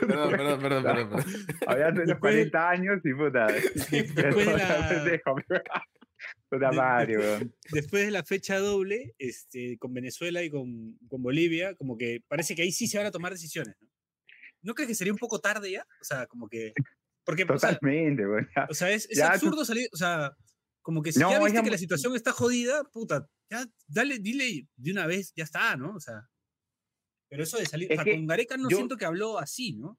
Perdón, perdón, perdón, perdón. perdón. Había Después- 40 años y puta. después de la-. Puta madre, weón. después de la fecha doble, este, con Venezuela y con, con Bolivia, como que parece que ahí sí se van a tomar decisiones, ¿no? ¿No crees que sería un poco tarde ya? O sea, como que... Porque, o sea, Totalmente, weón. ya. o sea, es, es Ya, tú- absurdo salir, o sea, como que si No, ya viste ya que la situación está jodida, puta, ya dale, dile de una vez, ya está, ¿no? O sea, pero eso de salir, Es o sea, con Gareca no yo- siento que habló así, ¿no?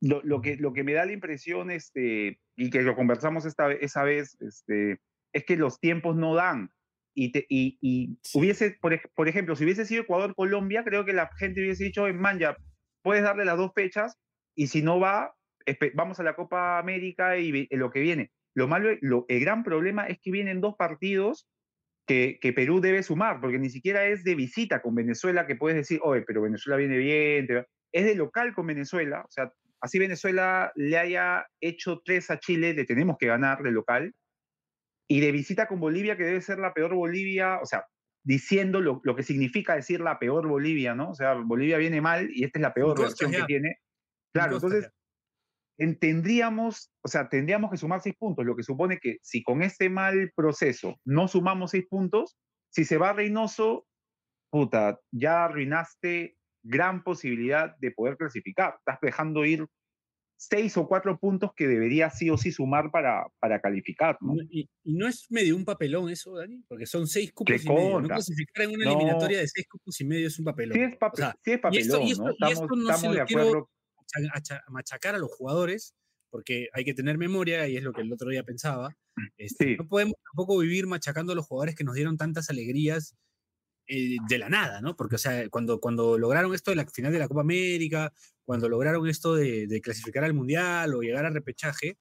lo, lo que, lo que me da la impresión, este, y que lo conversamos esta, esa vez, este, es que los tiempos no dan. Y, te- y, y Sí. hubiese, por, por ejemplo, si hubiese sido Ecuador-Colombia, creo que la gente hubiese dicho, "Oye, man, ya puedes darle las dos fechas, y si no va, vamos a la Copa América y ve- lo que viene. Lo malo, lo, el gran problema es que vienen dos partidos que, que Perú debe sumar, porque ni siquiera es de visita con Venezuela, que puedes decir, oye, pero Venezuela viene bien, te va-". es de local con Venezuela, o sea, así Venezuela le haya hecho tres a Chile, le tenemos que ganar de local, y de visita con Bolivia, que debe ser la peor Bolivia, o sea, diciendo lo, lo que significa decir la peor Bolivia, ¿no? O sea, Bolivia viene mal y esta es la peor versión ya. que tiene. Claro, entonces en- tendríamos, o sea, tendríamos que sumar seis puntos, lo que supone que si con este mal proceso no sumamos seis puntos, si se va Reynoso, puta, ya arruinaste gran posibilidad de poder clasificar. Estás dejando ir seis o cuatro puntos que debería sí o sí sumar para, para calificar, Y, y no es medio un papelón eso, Dani, porque son seis cupos ¿Qué y medio. No clasificar en una No. eliminatoria de seis cupos y medio es un papelón. Sí es, O pape- sea, sí es y esto- papelón, y esto- ¿no? y Estamos, esto no se estamos lo de quiero- acuerdo. macha- acha- machacar a los jugadores, porque hay que tener memoria, y es lo que el otro día pensaba. este, Sí. No podemos tampoco vivir machacando a los jugadores que nos dieron tantas alegrías eh, de la nada, ¿no? Porque, o sea, cuando, cuando lograron esto de la final de la Copa América, cuando lograron esto de, de clasificar al Mundial o llegar al repechaje,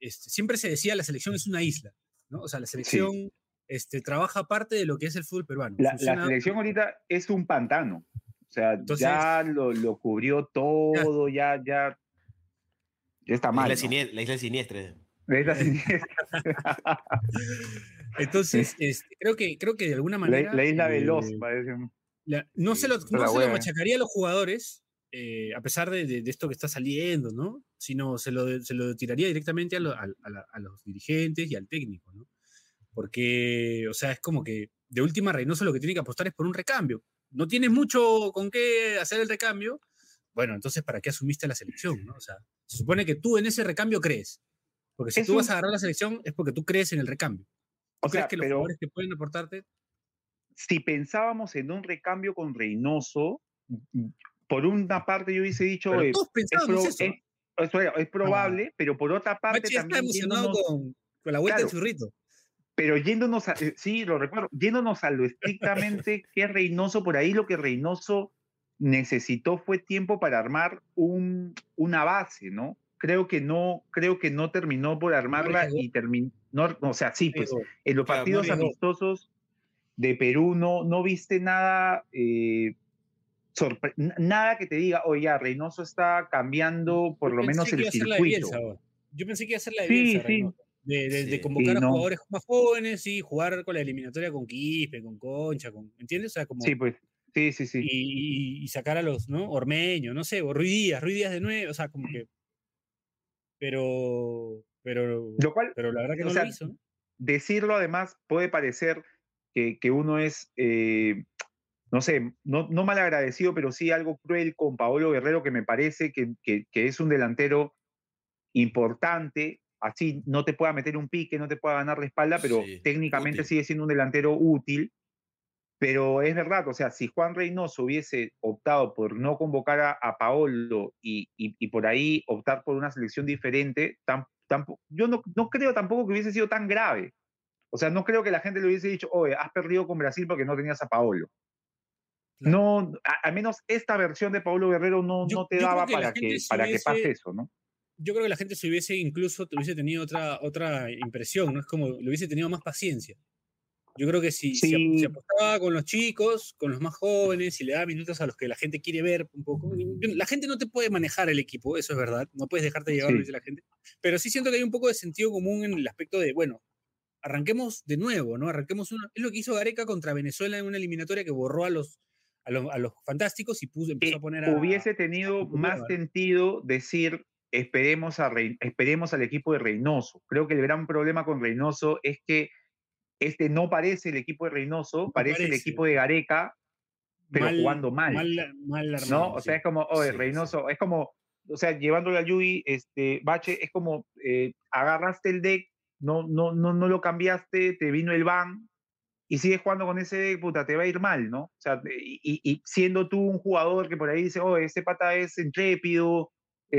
este, siempre se decía la selección es una isla, ¿no? O sea, la selección este, trabaja aparte de lo que es el fútbol peruano. La, la selección ahorita es un pantano. O sea, Entonces- ya lo, lo cubrió todo, ya, ya, ya está La mal. isla, la isla siniestra. Es la siniestra. Entonces, este, creo, que, creo que de alguna manera... la, la isla eh, veloz, parece. La- no se lo, no se lo machacaría a los jugadores, eh, a pesar de, de- de esto que está saliendo, ¿no? Sino se lo, se lo tiraría directamente a, lo- a- a la- a los dirigentes y al técnico, ¿no? Porque, o sea, es como que de última Reynoso lo que tiene que apostar es por un recambio. No tienes mucho con qué hacer el recambio, bueno, entonces ¿para qué asumiste la selección, ¿no? O sea, se supone que tú en ese recambio crees. Porque si Es tú un- vas a agarrar la selección es porque tú crees en el recambio. ¿Tú O crees sea, que los pero jugadores que pueden aportarte si pensábamos en un recambio con Reynoso, por una parte yo hubiese dicho, eh, es, pro- eso. es- probable, pero por otra parte está también emocionado yéndonos- con, con la vuelta del churrito. Pero yéndonos a, eh, sí, lo recuerdo, yéndonos a lo estrictamente que es Reynoso, por ahí lo que Reynoso necesitó fue tiempo para armar un, una base, ¿no? Creo que no, creo que no terminó por armarla y terminó, no, o sea, sí, pues en los partidos amistosos de Perú no, no viste nada, eh, nada que te diga, oye, Reynoso está cambiando por yo lo menos el circuito. Yo pensé que iba a ser la de Sí, Bielsa, sí. De, convocar Sí, a jugadores más jóvenes y jugar con la eliminatoria con Quispe, con Concha, con, ¿entiendes? O sea, como Sí, pues, sí, sí, sí. y, y- y sacar a los, ¿no? Ormeño, no sé, o Ruiz Díaz, Ruiz Díaz de nuevo, o sea, como que. Pero, pero, Lo cual, pero la verdad que o no sea, lo hizo, ¿no? decirlo además puede parecer que, que uno es, eh, no sé, no, no mal agradecido, pero sí algo cruel con Paolo Guerrero, que me parece que, que- que es un delantero importante, así no te pueda meter un pique, no te pueda ganar la espalda, pero Sí, técnicamente útil. sigue siendo un delantero útil. Pero es verdad, o sea, si Juan Reynoso hubiese optado por no convocar a, a Paolo y, y- y por ahí optar por una selección diferente, tam- yo no, no creo tampoco que hubiese sido tan grave. O sea, no creo que la gente le hubiese dicho, oye, has perdido con Brasil porque no tenías a Paolo. Claro. No, al menos esta versión de Paolo Guerrero no, Yo- no te daba que para que, para que pase eso, ¿no? Yo creo que la gente se hubiese incluso hubiese tenido otra, otra impresión, ¿no? Es como le hubiese tenido más paciencia. Yo creo que si, si ap- si Sí. apostaba con los chicos, con los más jóvenes, si le daba minutos a los que la gente quiere ver un poco. La gente no te puede manejar el equipo, eso es verdad. No puedes dejarte llevar, Sí. dice la gente. Pero sí siento que hay un poco de sentido común en el aspecto de, bueno, arranquemos de nuevo, ¿no? Arranquemos una. Es lo que hizo Gareca contra Venezuela en una eliminatoria que borró a los, a los, a los fantásticos y puso, empezó a poner a. hubiese tenido a más Cueva. sentido decir esperemos, a esperemos al equipo de Reynoso. Creo que el gran problema con Reynoso es que este no parece el equipo de Reynoso, parece, el parece. equipo de Gareca, pero jugando mal. Mal, mal ¿no? armado, O sí. sea, es como, oye, Sí, sí. Reynoso, es como, o sea, llevándolo a Yui, este, Bache, es como, eh, agarraste el deck, no, no, no, no lo cambiaste, te vino el ban, y sigues jugando con ese deck, puta, te va a ir mal, ¿no? O sea, y, y- siendo tú un jugador que por ahí dice, oye, ese pata es intrépido,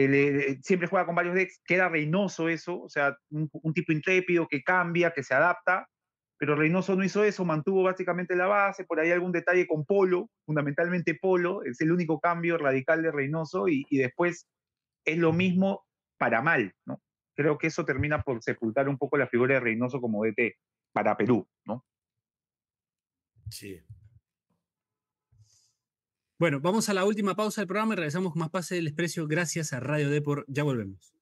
eh, siempre juega con varios decks, queda Reynoso eso, o sea, un, tipo intrépido que cambia, que se adapta, pero Reynoso no hizo eso, mantuvo básicamente la base, por ahí algún detalle con Polo, fundamentalmente Polo, es el único cambio radical de Reynoso y después es lo mismo para mal, ¿no? Creo que eso termina por sepultar un poco la figura de Reynoso como DT para Perú, ¿no? Sí. Bueno, vamos a la última pausa del programa y regresamos con más Pase del Desprecio gracias a Radio Depor. Ya volvemos.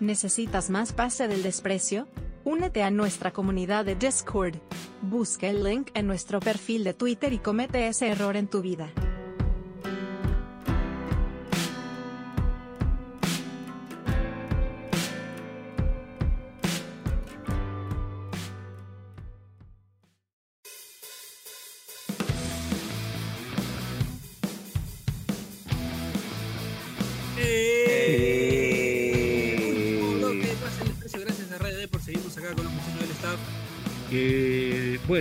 ¿Necesitas más pase del desprecio? Únete a nuestra comunidad de Discord. Busca el link en nuestro perfil de Twitter y comete ese error en tu vida.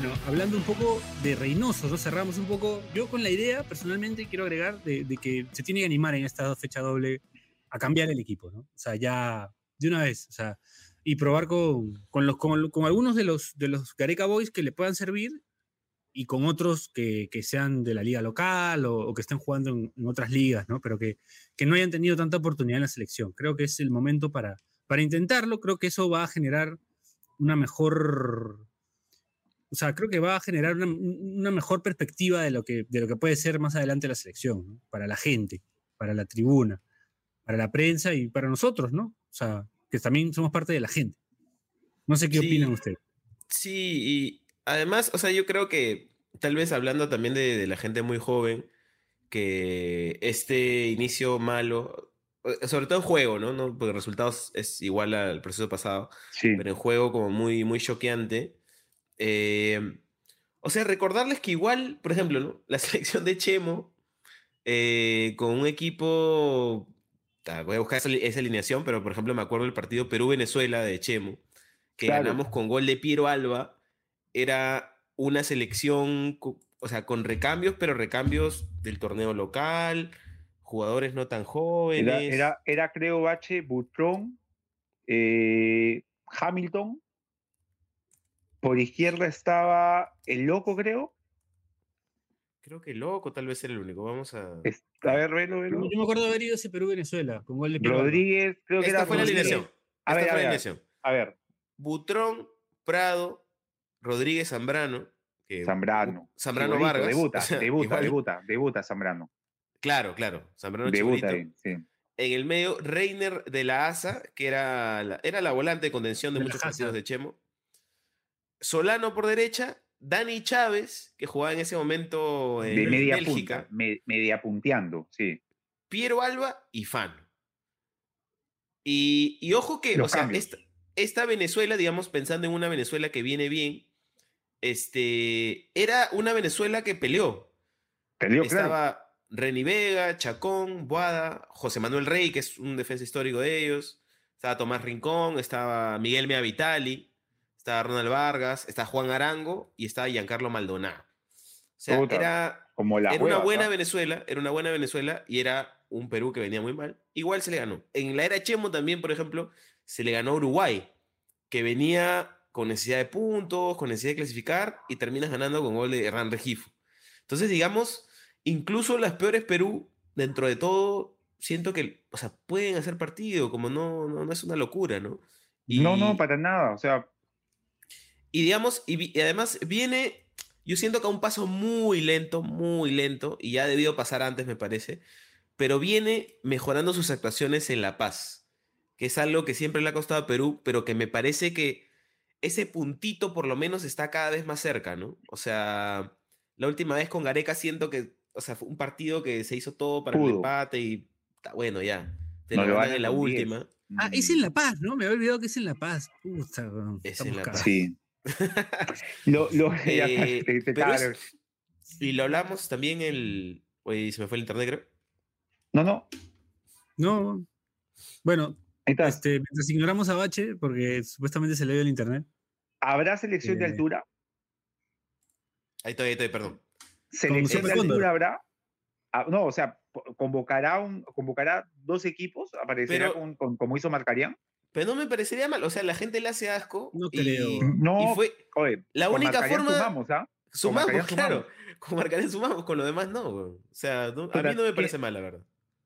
Bueno, hablando un poco de Reynoso, ¿no? cerramos un poco. Yo con la idea, personalmente, quiero agregar de, de que se tiene que animar en esta fecha doble a cambiar el equipo, ¿no? O sea, ya de una vez, o sea, y probar con, con, los, con, con algunos de los, de los Gareca Boys que le puedan servir y con otros que, que sean de la liga local o, o que estén jugando en, en otras ligas, ¿no? Pero que, que no hayan tenido tanta oportunidad en la selección. Creo que es el momento para, para intentarlo. Creo que eso va a generar una mejor. O sea, creo que va a generar una, una mejor perspectiva de lo, que, de lo que puede ser más adelante la selección, ¿no? para la gente, para la tribuna, para la prensa y para nosotros, ¿no? O sea, que también somos parte de la gente. No sé qué Sí. opinan ustedes. Sí, y además, o sea, yo creo que tal vez hablando también de, de la gente muy joven, que este inicio malo, eh, sobre todo en juego, ¿no? ¿no? Porque resultados es igual al proceso pasado, Sí. pero en juego como muy, muy choqueante. Eh, o sea, recordarles que igual, por ejemplo, ¿no? la selección de Chemo, eh, con un equipo, voy a buscar esa, esa alineación, pero por ejemplo me acuerdo del partido Perú-Venezuela de Chemo, que Claro. ganamos con gol de Piero Alba, era una selección, o sea, con recambios, pero recambios del torneo local, jugadores no tan jóvenes. Era, era, era creo, Bache, Butrón, eh, Hamilton. Por izquierda estaba el loco, creo. Creo que loco, tal vez era el único. Vamos a. A ver, velo, velo. Yo me acuerdo de haber ido a ese Perú-Venezuela con gol de. Rodríguez, creo que Esta era fue la alineación. A Esta ver, fue a la alineación. a ver, Butrón, Prado, Rodríguez Zambrano. que- Zambrano. Zambrano Chibolito, Vargas. Debuta, o sea, debuta, debuta, debuta Zambrano. Claro, claro. Zambrano Debuta ahí, sí. En el medio, Reiner de la ASA, que era la, era la volante de contención de, muchos partidos de Chemo. Solano por derecha, Dani Chávez, que jugaba en ese momento en De media Bélgica, punta, me- media punteando, sí. Piero Alba y Fan. Y, y ojo que, Los o sea, esta, esta Venezuela, digamos, pensando en una Venezuela que viene bien, este, era una Venezuela que peleó. Claro. Estaba Reni Vega, Chacón, Boada, José Manuel Rey, que es un defensa histórico de ellos. Estaba Tomás Rincón, estaba Miguel Mea Vitali, estaba Ronald Vargas, está Juan Arango y estaba Giancarlo Maldonado. O sea, Puta, era, Como la era una buena. Venezuela, era una buena Venezuela y era un Perú que venía muy mal. Igual se le ganó. En la era Chemo también, por ejemplo, se le ganó a Uruguay, que venía con necesidad de puntos, con necesidad de clasificar y terminas ganando con gol de Hernán Regifo. Entonces, digamos, incluso las peores Perú, dentro de todo, siento que, o sea, pueden hacer partido, como no, no, no es una locura, ¿no? No, no, para nada. O sea, y digamos, y, además viene, yo siento que a un paso muy lento, muy lento, y ya ha debido pasar antes, me parece, pero viene mejorando sus actuaciones en La Paz, que es algo que siempre le ha costado a Perú, pero que me parece que ese puntito por lo menos está cada vez más cerca, ¿no? O sea, la última vez con Gareca siento que, o sea, fue un partido que se hizo todo para el Pudo. empate y está bueno ya. Te No lo en la con 10. última. Ah, es en La Paz, ¿no? Me había olvidado que es en La Paz. Puta, weón, Es en La Paz. sí. Lo, lo, Eh, pero es-. Y lo hablamos también el... Oye, se me fue el internet, creo. No, no. No. Bueno, Ahí está. este, mientras ignoramos a Bache, porque supuestamente se le dio el internet. ¿Habrá selección de Eh, altura? Ahí estoy, ahí estoy, perdón. ¿Selección de altura habrá? Ah, no, o sea, convocará, un, convocará dos equipos, aparecerá Pero- con, con- como hizo Marcarián. Pero no me parecería mal. O sea, la gente le hace asco. No y, creo. No, y fue... oye, La única forma- sumamos, ¿ah? Sumamos, claro. sumamos. Con Marcarián sumamos, con lo demás no. weón. O sea, no- a mí no me ¿qué- parece mal, la verdad.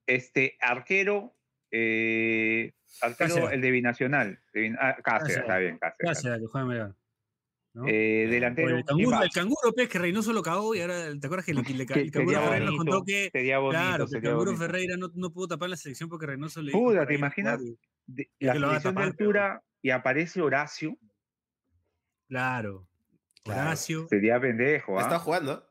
Este, arquero, eh, arquero, Cáceres. el de Binacional. de Bin- ah, Cáceres, Cáceres. está bien, Cáceres. Que juega Melgar. ¿no? Eh, Ah, delantero, el ¿quién canguro, el canguro, pez, que Reynoso lo cagó y ahora, ¿te acuerdas que, el canguro Ferreira nos contó que, sería bonito, claro, que el canguro bonito. Ferreira no, no pudo tapar la selección porque Reynoso le para ¿te imaginas? y- De- Y la de altura y aparece Horacio, Claro. Claro. Horacio. sería pendejo, ¿ah? Está jugando. ¿eh?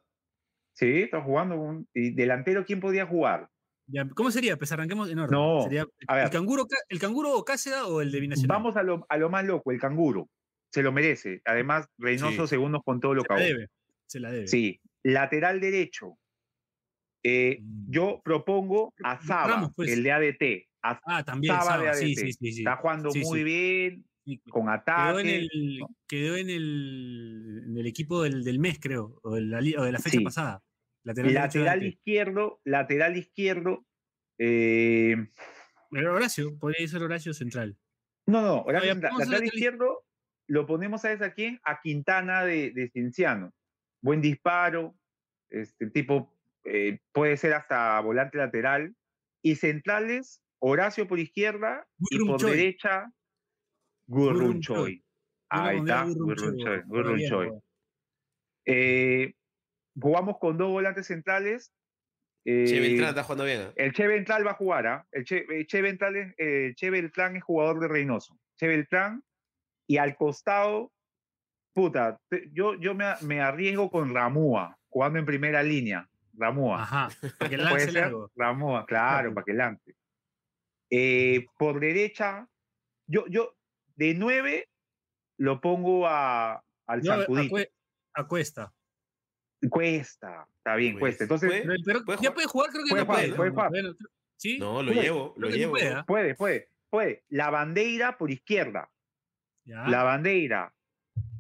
Sí, está jugando. un- ¿Y delantero quién podía jugar? Ya, ¿Cómo sería? Pues arranquemos en orden. No, ¿Sería a ver. ¿El canguro, Ca- el canguro o Cáceres o el de Binacional? Vamos a lo, a lo más loco, el canguro. Se lo merece. Además, Reynoso, Sí. según nos contó, lo se la cagó. debe. Se la debe. Sí, lateral derecho. Eh, Mm. yo propongo a Saba, Ramos, pues. el de ADT. Ah, también. Saba Saba, de sí, ADT. sí, sí, sí. Está jugando Sí, muy bien, con Quedó ataque. en el, ¿no? quedó en el, en el equipo del, del mes, creo, o de la, li- o de la fecha pasada. Lateral, izquierdo, lateral izquierdo. eh, Horacio, podría ser Horacio Central. no, no, Horacio Central. lateral lateral- izquierdo lo ponemos a a quién? A Quintana de, de Cienciano. Buen disparo, este tipo eh, puede ser hasta volante lateral. Y centrales, Horacio por izquierda y por derecha. Yo lo Ahí está, Gurrunchoy. weón. Eh, jugamos con dos volantes centrales. Che, eh, Beltrán está jugando bien. ¿eh? el Che Ventral va a jugar, ¿ah? El Che, eh, Che Ventral es, eh, Che Beltrán es jugador de Reynoso. Che Beltrán, y al costado, puta, te- yo, yo me, arriesgo con Ramúa, jugando en primera línea. Ramúa. Ajá. Para que ¿Puede lance largo. Ramúa, claro, Claro. para que lance. Eh, por derecha, yo, yo de nueve lo pongo a, al No, a, Zancudito. Cue- a Cuesta. Cuesta, está bien, Pues, cuesta. Entonces, ¿puede? Pero, ¿Puede ya jugar? puede jugar, creo que Puede no jugar, puede. puede ¿no? jugar. Bueno, ¿Sí? No, lo Puede, llevo, lo llevo. puede, ¿ah? puede, puede, puede. La bandera por izquierda. Ya. La bandera,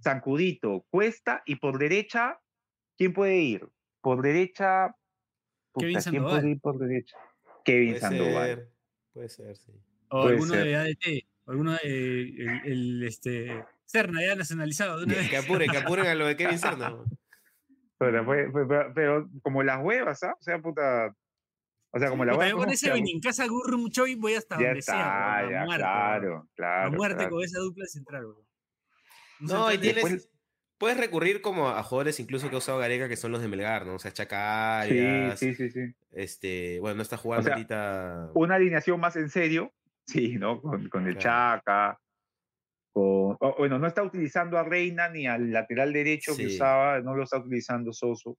Zancudito, Cuesta y por derecha, ¿quién puede ir? por derecha. Kevin ¿quién Sandoval. podría ir por derecha? Kevin Puede Sandoval. ser, puede ser, sí. O Puede alguno ser. de ADT, o alguno de el, el, este, Cerna ya nacionalizado de una vez. Que apuren, que apuren a lo de Kevin Serna. weón. Pero, pero- pero como las huevas, ¿ah? O sea, puta. O sea, como huevas. yo con ese Benincasa Gurrum Choi voy hasta Ya donde sea. está, weón, a ya, muerte, claro, claro. a muerte claro. con esa dupla central, weón. Un No, y tienes, Después- puedes recurrir como a jugadores incluso que ha usado Gareca, que son los de Melgar, ¿no? O sea, Sí, Chacarias, sí, sí, sí. este, bueno, no está jugando sea, ahorita. Una alineación más en serio, sí, ¿no? Con, con el Claro. Chaca. Con, o- bueno, no está utilizando a Reina ni al lateral derecho que Sí. usaba, no lo está utilizando Soso.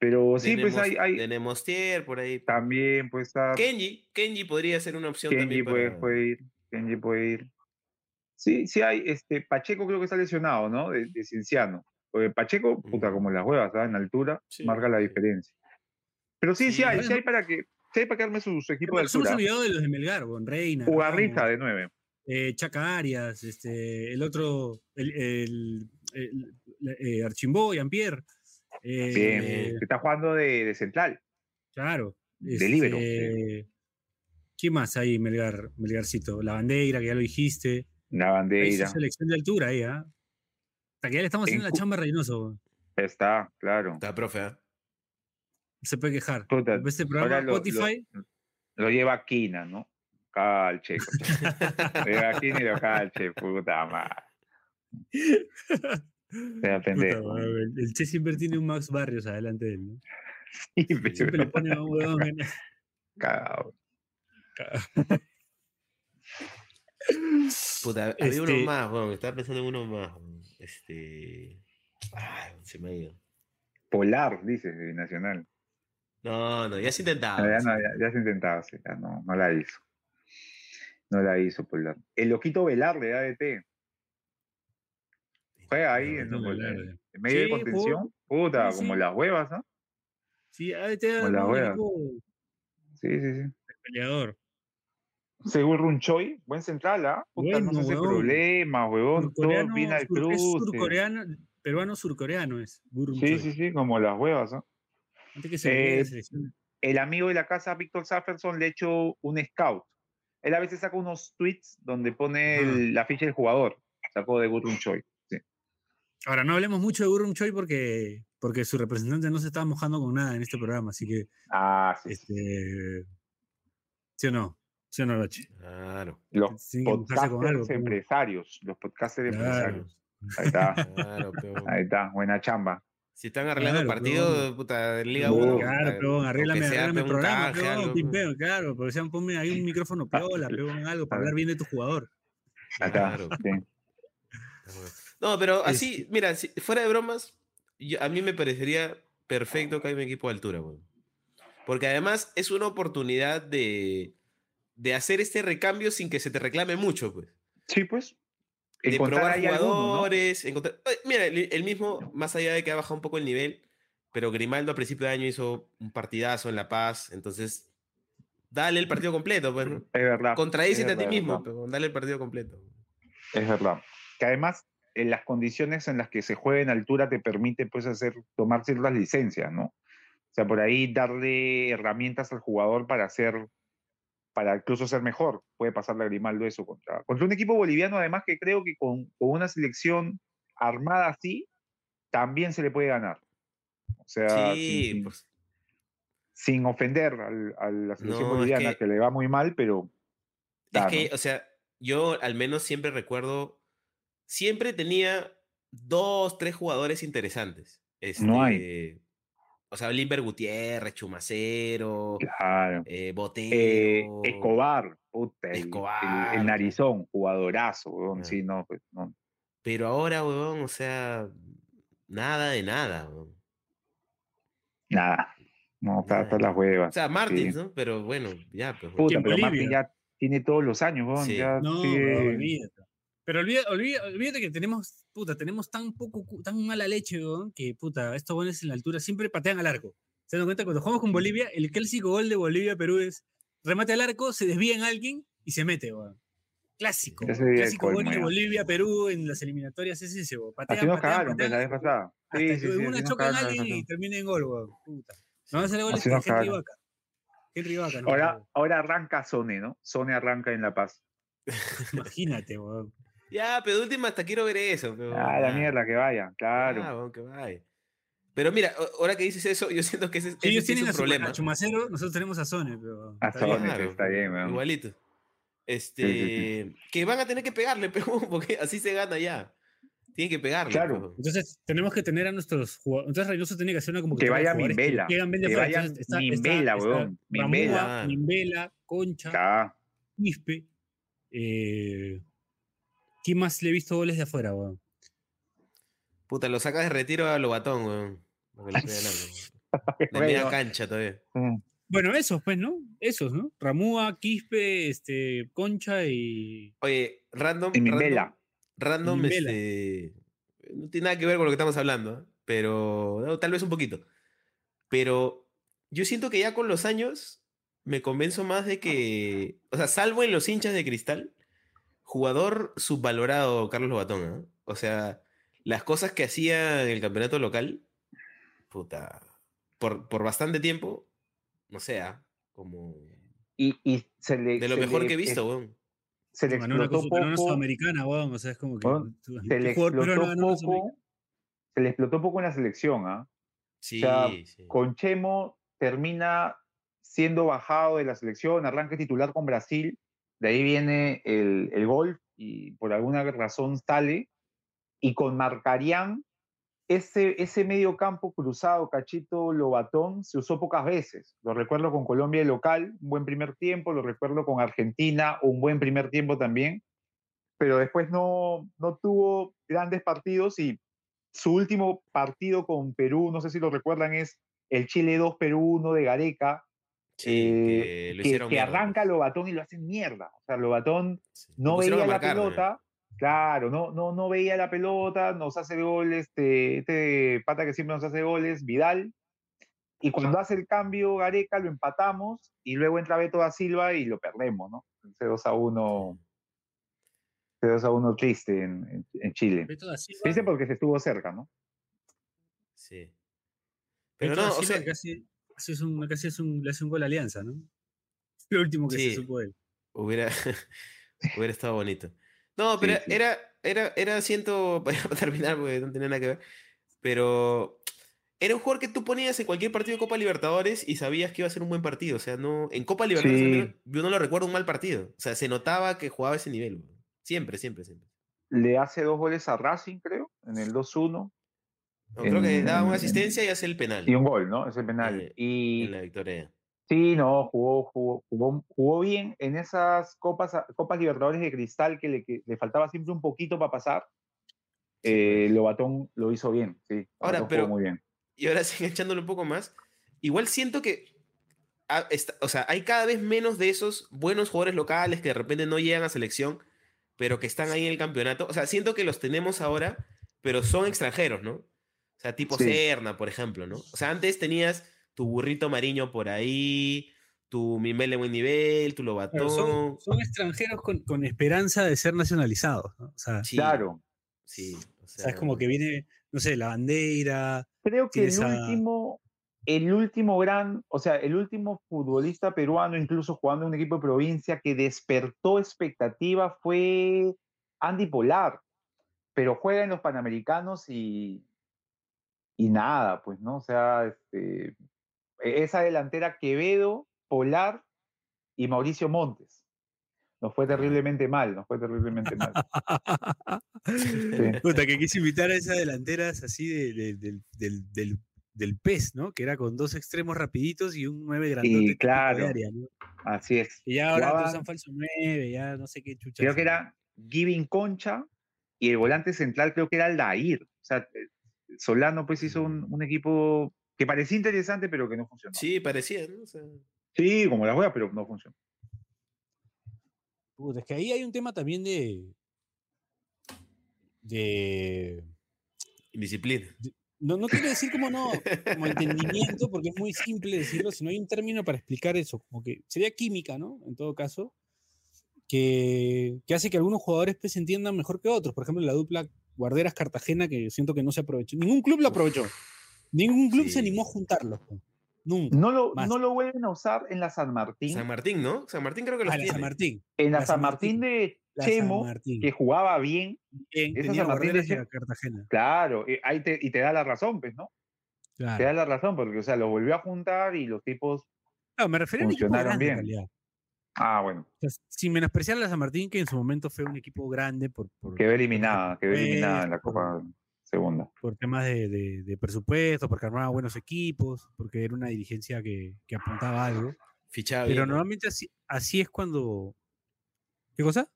Pero sí, pues tenemos, hay, hay tenemos Tier por ahí. también, pues está. Kenji, Kenji podría ser una opción Kenji también puede, para... puede ir. Kenji puede ir. Sí, sí hay, este, Pacheco creo que está lesionado, ¿no? De, de Cienciano. Porque Pacheco, puta, Mm. como las huevas, ¿sabes? En altura, Sí, marca la diferencia. Pero sí, sí, Sí, hay, sí hay para que, sí hay para que arme su, su equipo de altura. olvidado de los de Melgar, weón. Reina. Ugarriza Ramos, de nueve. eh, Chaca Arias, este, el otro, el, el, Archimbó, Jean-Pierre. eh, Bien, eh, que está jugando de, de central. claro. De líbero, este, ¿Quién más hay, Melgar, Melgarcito? La bandera, que ya lo dijiste. Su bandera. selección de altura ahí, ¿ah? Hasta que ya le estamos haciendo En la chamba a Reynoso. Está, claro. Está, profe, ¿ah? Se puede quejar. Puta, Este programa lo- Spotify. Lo lleva Quina, ¿no? Calche. lo lleva Quina y lo calche, puta madre. Pendejo. weón, el, Che siempre tiene un Max Barrios adelante de él, ¿no? Sí, Siempre le pero pone a un huevón en- cagado. Puta, había uno Este- más, weón. Estaba pensando en uno más. Este. Ay, se me ha ido. Polar, dice de Nacional. No, no, ya se intentaba. No, ya, no, ya, ya se intentaba, sí, ya no, no la hizo. No la hizo Polar. El loquito Velar de ADT. Juega ahí en, No, en- Velar, en medio de contención. Puta, Sí, como sí. las huevas, ¿no? Sí, ADT era Con la un wea. equipo Sí, sí, sí. peleador. Según Runchoy, buen central, ¿ah? No Bueno, se hace huevón. problema, huevón. Todo viene al cruz. surcoreano, peruano surcoreano es. Sí, Choi. sí, sí, como las huevas, ¿no? Antes que se Eh, el amigo de la casa, Víctor Safferson, le ha hecho un scout. Él a veces saca unos tweets donde pone el- la ficha del jugador. Sacó de Gurun Choi. Sí. Ahora, no hablemos mucho de Gurrum Choi porque, porque su representante no se estaba mojando con nada en este programa, así que, Ah, sí. sí. este, ¿sí o no? ¿Sí o no, Bachi? Claro, Los con podcasters algo, empresarios. Los podcasters Claro. empresarios. Ahí está. claro, pero. Ahí está. Buena chamba. Si están arreglando Claro, partidos, puta, de Liga No, 1. Claro, peón, arréglame, arréglame el programa, peón, pim, peón. peón, claro, pero sean, ponme ahí un micrófono piola, peón, algo para hablar bien de tu jugador. Ahí está. Claro. Sí. No, pero Este así, mira, si- fuera de bromas, yo- a mí me parecería perfecto que haya un equipo de altura, weón. Porque además es una oportunidad de, de hacer este recambio sin que se te reclame mucho, pues. Sí, pues. De Encontrar probar ahí alguno, ¿no? jugadores. encontrar- Ay, Mira, el, mismo, más allá de que ha bajado un poco el nivel, pero Grimaldo a principio de año hizo un partidazo en La Paz, entonces dale el partido completo, pues, ¿no? Es verdad. Contradícete a ti mismo, pero dale el partido completo. Es verdad. Que además, en las condiciones en las que se juega en altura te permite pues hacer, tomar ciertas licencias, ¿no? O sea, por ahí darle herramientas al jugador para hacer, para incluso ser mejor. Puede pasarle a Grimaldo eso contra, contra un equipo boliviano, además que creo que con, con una selección armada así, también se le puede ganar. O sea, Sí, sin, pues. sin ofender al- a la selección No, es boliviana, que- que... le va muy mal, pero Es que, ¿no? o sea, yo al menos siempre recuerdo, siempre tenía dos, tres jugadores interesantes. No hay. O sea, Limber Gutiérrez, Chumacero, claro. eh, Eh, Botero. Escobar, puta, el- el- Escobar, el, narizón, jugadorazo, weón, Ah. sí, no, pues, no. Pero ahora, weón, o sea, nada de nada. weón. Nada, no, está, está Nada. las huevas. O sea, Martins, Sí. ¿no? Pero bueno, ya, pues. Puta, pero Martín Bolivia. ya tiene todos los años, weón, Sí. ya No, sigue- pero olvídate. Pero olvídate, olvídate que tenemos, puta, tenemos tan poco, tan mala leche, weón, que puta, estos buenos en la altura siempre patean al arco. ¿Se dan cuenta? Cuando jugamos con Bolivia, el clásico gol de Bolivia-Perú es remate al arco, se desvía en alguien y se mete, weón. Clásico. Clásico bueno de ya. Bolivia, Perú en las eliminatorias es ese, weón. Patean, Así nos patean, cagaron, pues, la vez pasada. Sí, sí, sí. una choca en alguien y termina en gol, weón. Puta. No va a hacer goles nos Henry. Vaca. Henry Vaca, no. Ahora, ahora arranca Sone, ¿no? Sone arranca en La Paz. Imagínate, weón. Ya, pero de última hasta quiero ver eso. Pero, Ah, la ah, mierda, que vaya, claro. ah, que vaya. Pero mira, ahora que dices eso, yo siento que ese, sí es tienen un problema. a Chumacero, nosotros tenemos a Sone, pero. A está bien. Sone. sí, está bien, weón. Igualito. Este, sí, que van a tener que pegarle, pero porque así se gana ya. Tienen que pegarle. Claro. pero- Entonces, tenemos que tener a nuestros jugadores. Entonces, Reynoso tiene que hacer una Que convocatoria. vaya Mimbela, que vaya Entonces, está- Mimbela, está- weón, está Mimbela. Ramúa, Mimbela, Concha. Quispe. Eh, ¿Quién más le he visto goles de afuera, weón? Puta, lo sacas de retiro a Lobatón, weón. Porque le estoy ganando. De media cancha todavía. Bueno, esos, pues, ¿no? Esos, ¿no? Ramúa, Quispe, este, Concha y. Oye, random. Y. Random, random este. No tiene nada que ver con lo que estamos hablando, ¿eh? pero. no, tal vez un poquito. Pero yo siento que ya con los años me convenzo más de que. O sea, salvo en los hinchas de cristal, jugador subvalorado Carlos Lobatón, ¿eh? O sea, las cosas que hacía en el campeonato local, puta. Por, por bastante tiempo, no sé, ¿ah? como. Y, y se le. De lo se mejor le- que he visto, weón. Se le explotó una poco. sudamericana, weón. O sea, es como que. Weón, tú- Se ¿qué le peruano explotó poco. Se le explotó poco en la selección, ¿ah? Sí, sea, sí. Con Chemo termina siendo bajado de la selección, arranca titular con Brasil, de ahí viene el, el gol y por alguna razón sale. Y con Marcarián, ese, ese medio campo cruzado, Cachito Lobatón, se usó pocas veces. Lo recuerdo con Colombia local, un buen primer tiempo, lo recuerdo con Argentina, un buen primer tiempo también, pero después no, no tuvo grandes partidos y su último partido con Perú, no sé si lo recuerdan, es el Chile 2 Perú 1 de Gareca, Sí, eh, que lo que, que arranca. Lobatón y lo hacen mierda. O sea, Lobatón Sí. No veía la también. pelota, claro, no, no, no veía la pelota, nos hace goles, este, este pata que siempre nos hace goles, Vidal, y cuando hace el cambio Gareca lo empatamos y luego entra Beto da Silva y lo perdemos, ¿no? Ese 2 a 1, ese 2 a 1 triste en, en- en Chile. Beto da Silva- Triste porque se estuvo cerca, ¿no? Sí. Pero Beto da no, o Silva sea, casi, casi es un, casi es un, le hace un gol a Alianza, ¿no? Lo último que Sí. se supo de él. hubiera, hubiera estado bonito. No, pero Sí, sí. era, era, era, siento, para terminar, porque no tenía nada que ver, pero era un jugador que tú ponías en cualquier partido de Copa Libertadores y sabías que iba a ser un buen partido. O sea, no, en Copa Libertadores Sí. yo no lo recuerdo un mal partido. O sea, se notaba que jugaba a ese nivel. Siempre, siempre, siempre. Le hace dos goles a Racing, creo, en el 2-1 No, creo que daba una en- asistencia y hace el penal y un gol, ¿no? Ese penal. Eh, y en la victoria. Sí, no, jugó, jugó, jugó, jugó bien en esas copas, copas Libertadores de Cristal que le, que le faltaba siempre un poquito para pasar. Eh, Lobatón lo hizo bien, sí. Ahora, pero- muy bien. y ahora sí echándole un poco más, igual siento que, ah, o sea, hay cada vez menos de esos buenos jugadores locales que de repente no llegan a selección, pero que están ahí en el campeonato. O sea, siento que los tenemos ahora, pero son extranjeros, ¿no? O sea, tipo Sí. Serna, por ejemplo, ¿no? O sea, antes tenías tu burrito Mariño por ahí, tu Mimel de buen nivel, tu Lobatón. Son, son extranjeros con, con esperanza de ser nacionalizados, ¿no? O sea, Sí, Claro. Sí. O o sea, es como que viene, no sé, la bandera. Creo que el último, el último gran, o sea, el último futbolista peruano, incluso jugando en un equipo de provincia, que despertó expectativa fue Andy Polar. Pero juega en los Panamericanos y, y nada, pues, ¿no? O sea, este, e- esa delantera Quevedo, Polar y Mauricio Montes. Nos fue terriblemente mal, nos fue terriblemente mal. Puta, que quise invitar a esas delanteras así de- de- del, del, del, del PES, ¿no? Que era con dos extremos rapiditos y un 9 grandote. de claro. área, ¿no? Así es. Y ya ahora usan falso 9, ya no sé qué chucha. creo que era Giving Concha y el volante central creo que era Aldair. O sea, eh, Solano pues hizo un, un equipo que parecía interesante pero que no funcionó. Sí, parecía, ¿no? O sea, Sí, como la juega, pero no funcionó. Puta, es que ahí hay un tema también de. de. indisciplina. No, no quiero decir como no, como entendimiento, porque es muy simple decirlo, sino hay un término para explicar eso, como que sería química, ¿no? En todo caso, que, que hace que algunos jugadores pues, se entiendan mejor que otros. Por ejemplo, la dupla Guarderas Cartagena, que siento que no se aprovechó. Ningún club lo aprovechó. Ningún club se animó a juntarlos. pues. Nunca. No lo, Más. no lo vuelven a usar en la San Martín. San Martín, ¿no? San Martín creo que los Ah, tiene. San Martín. en la, la San Martín, de Chemo, Martín. que jugaba bien, Bien, esa tenía San Martín de- Cartagena. claro, eh, ahí te, y te da la razón, pues, ¿no? Te da la razón, porque, o sea, lo volvió a juntar y los tipos. Claro, me refería a un equipo funcionaron grande, en bien. realidad. Ah, bueno, O sea, sin menospreciar a la San Martín, que en su momento fue un equipo grande por, por, quedó eliminada, quedó eliminada en la Copa Segunda. por temas de, de- de presupuesto, porque armaba buenos equipos, porque era una dirigencia que, que apuntaba a algo. Fichaba Pero bien. ¿no? normalmente así, así es cuando. ¿Qué cosa?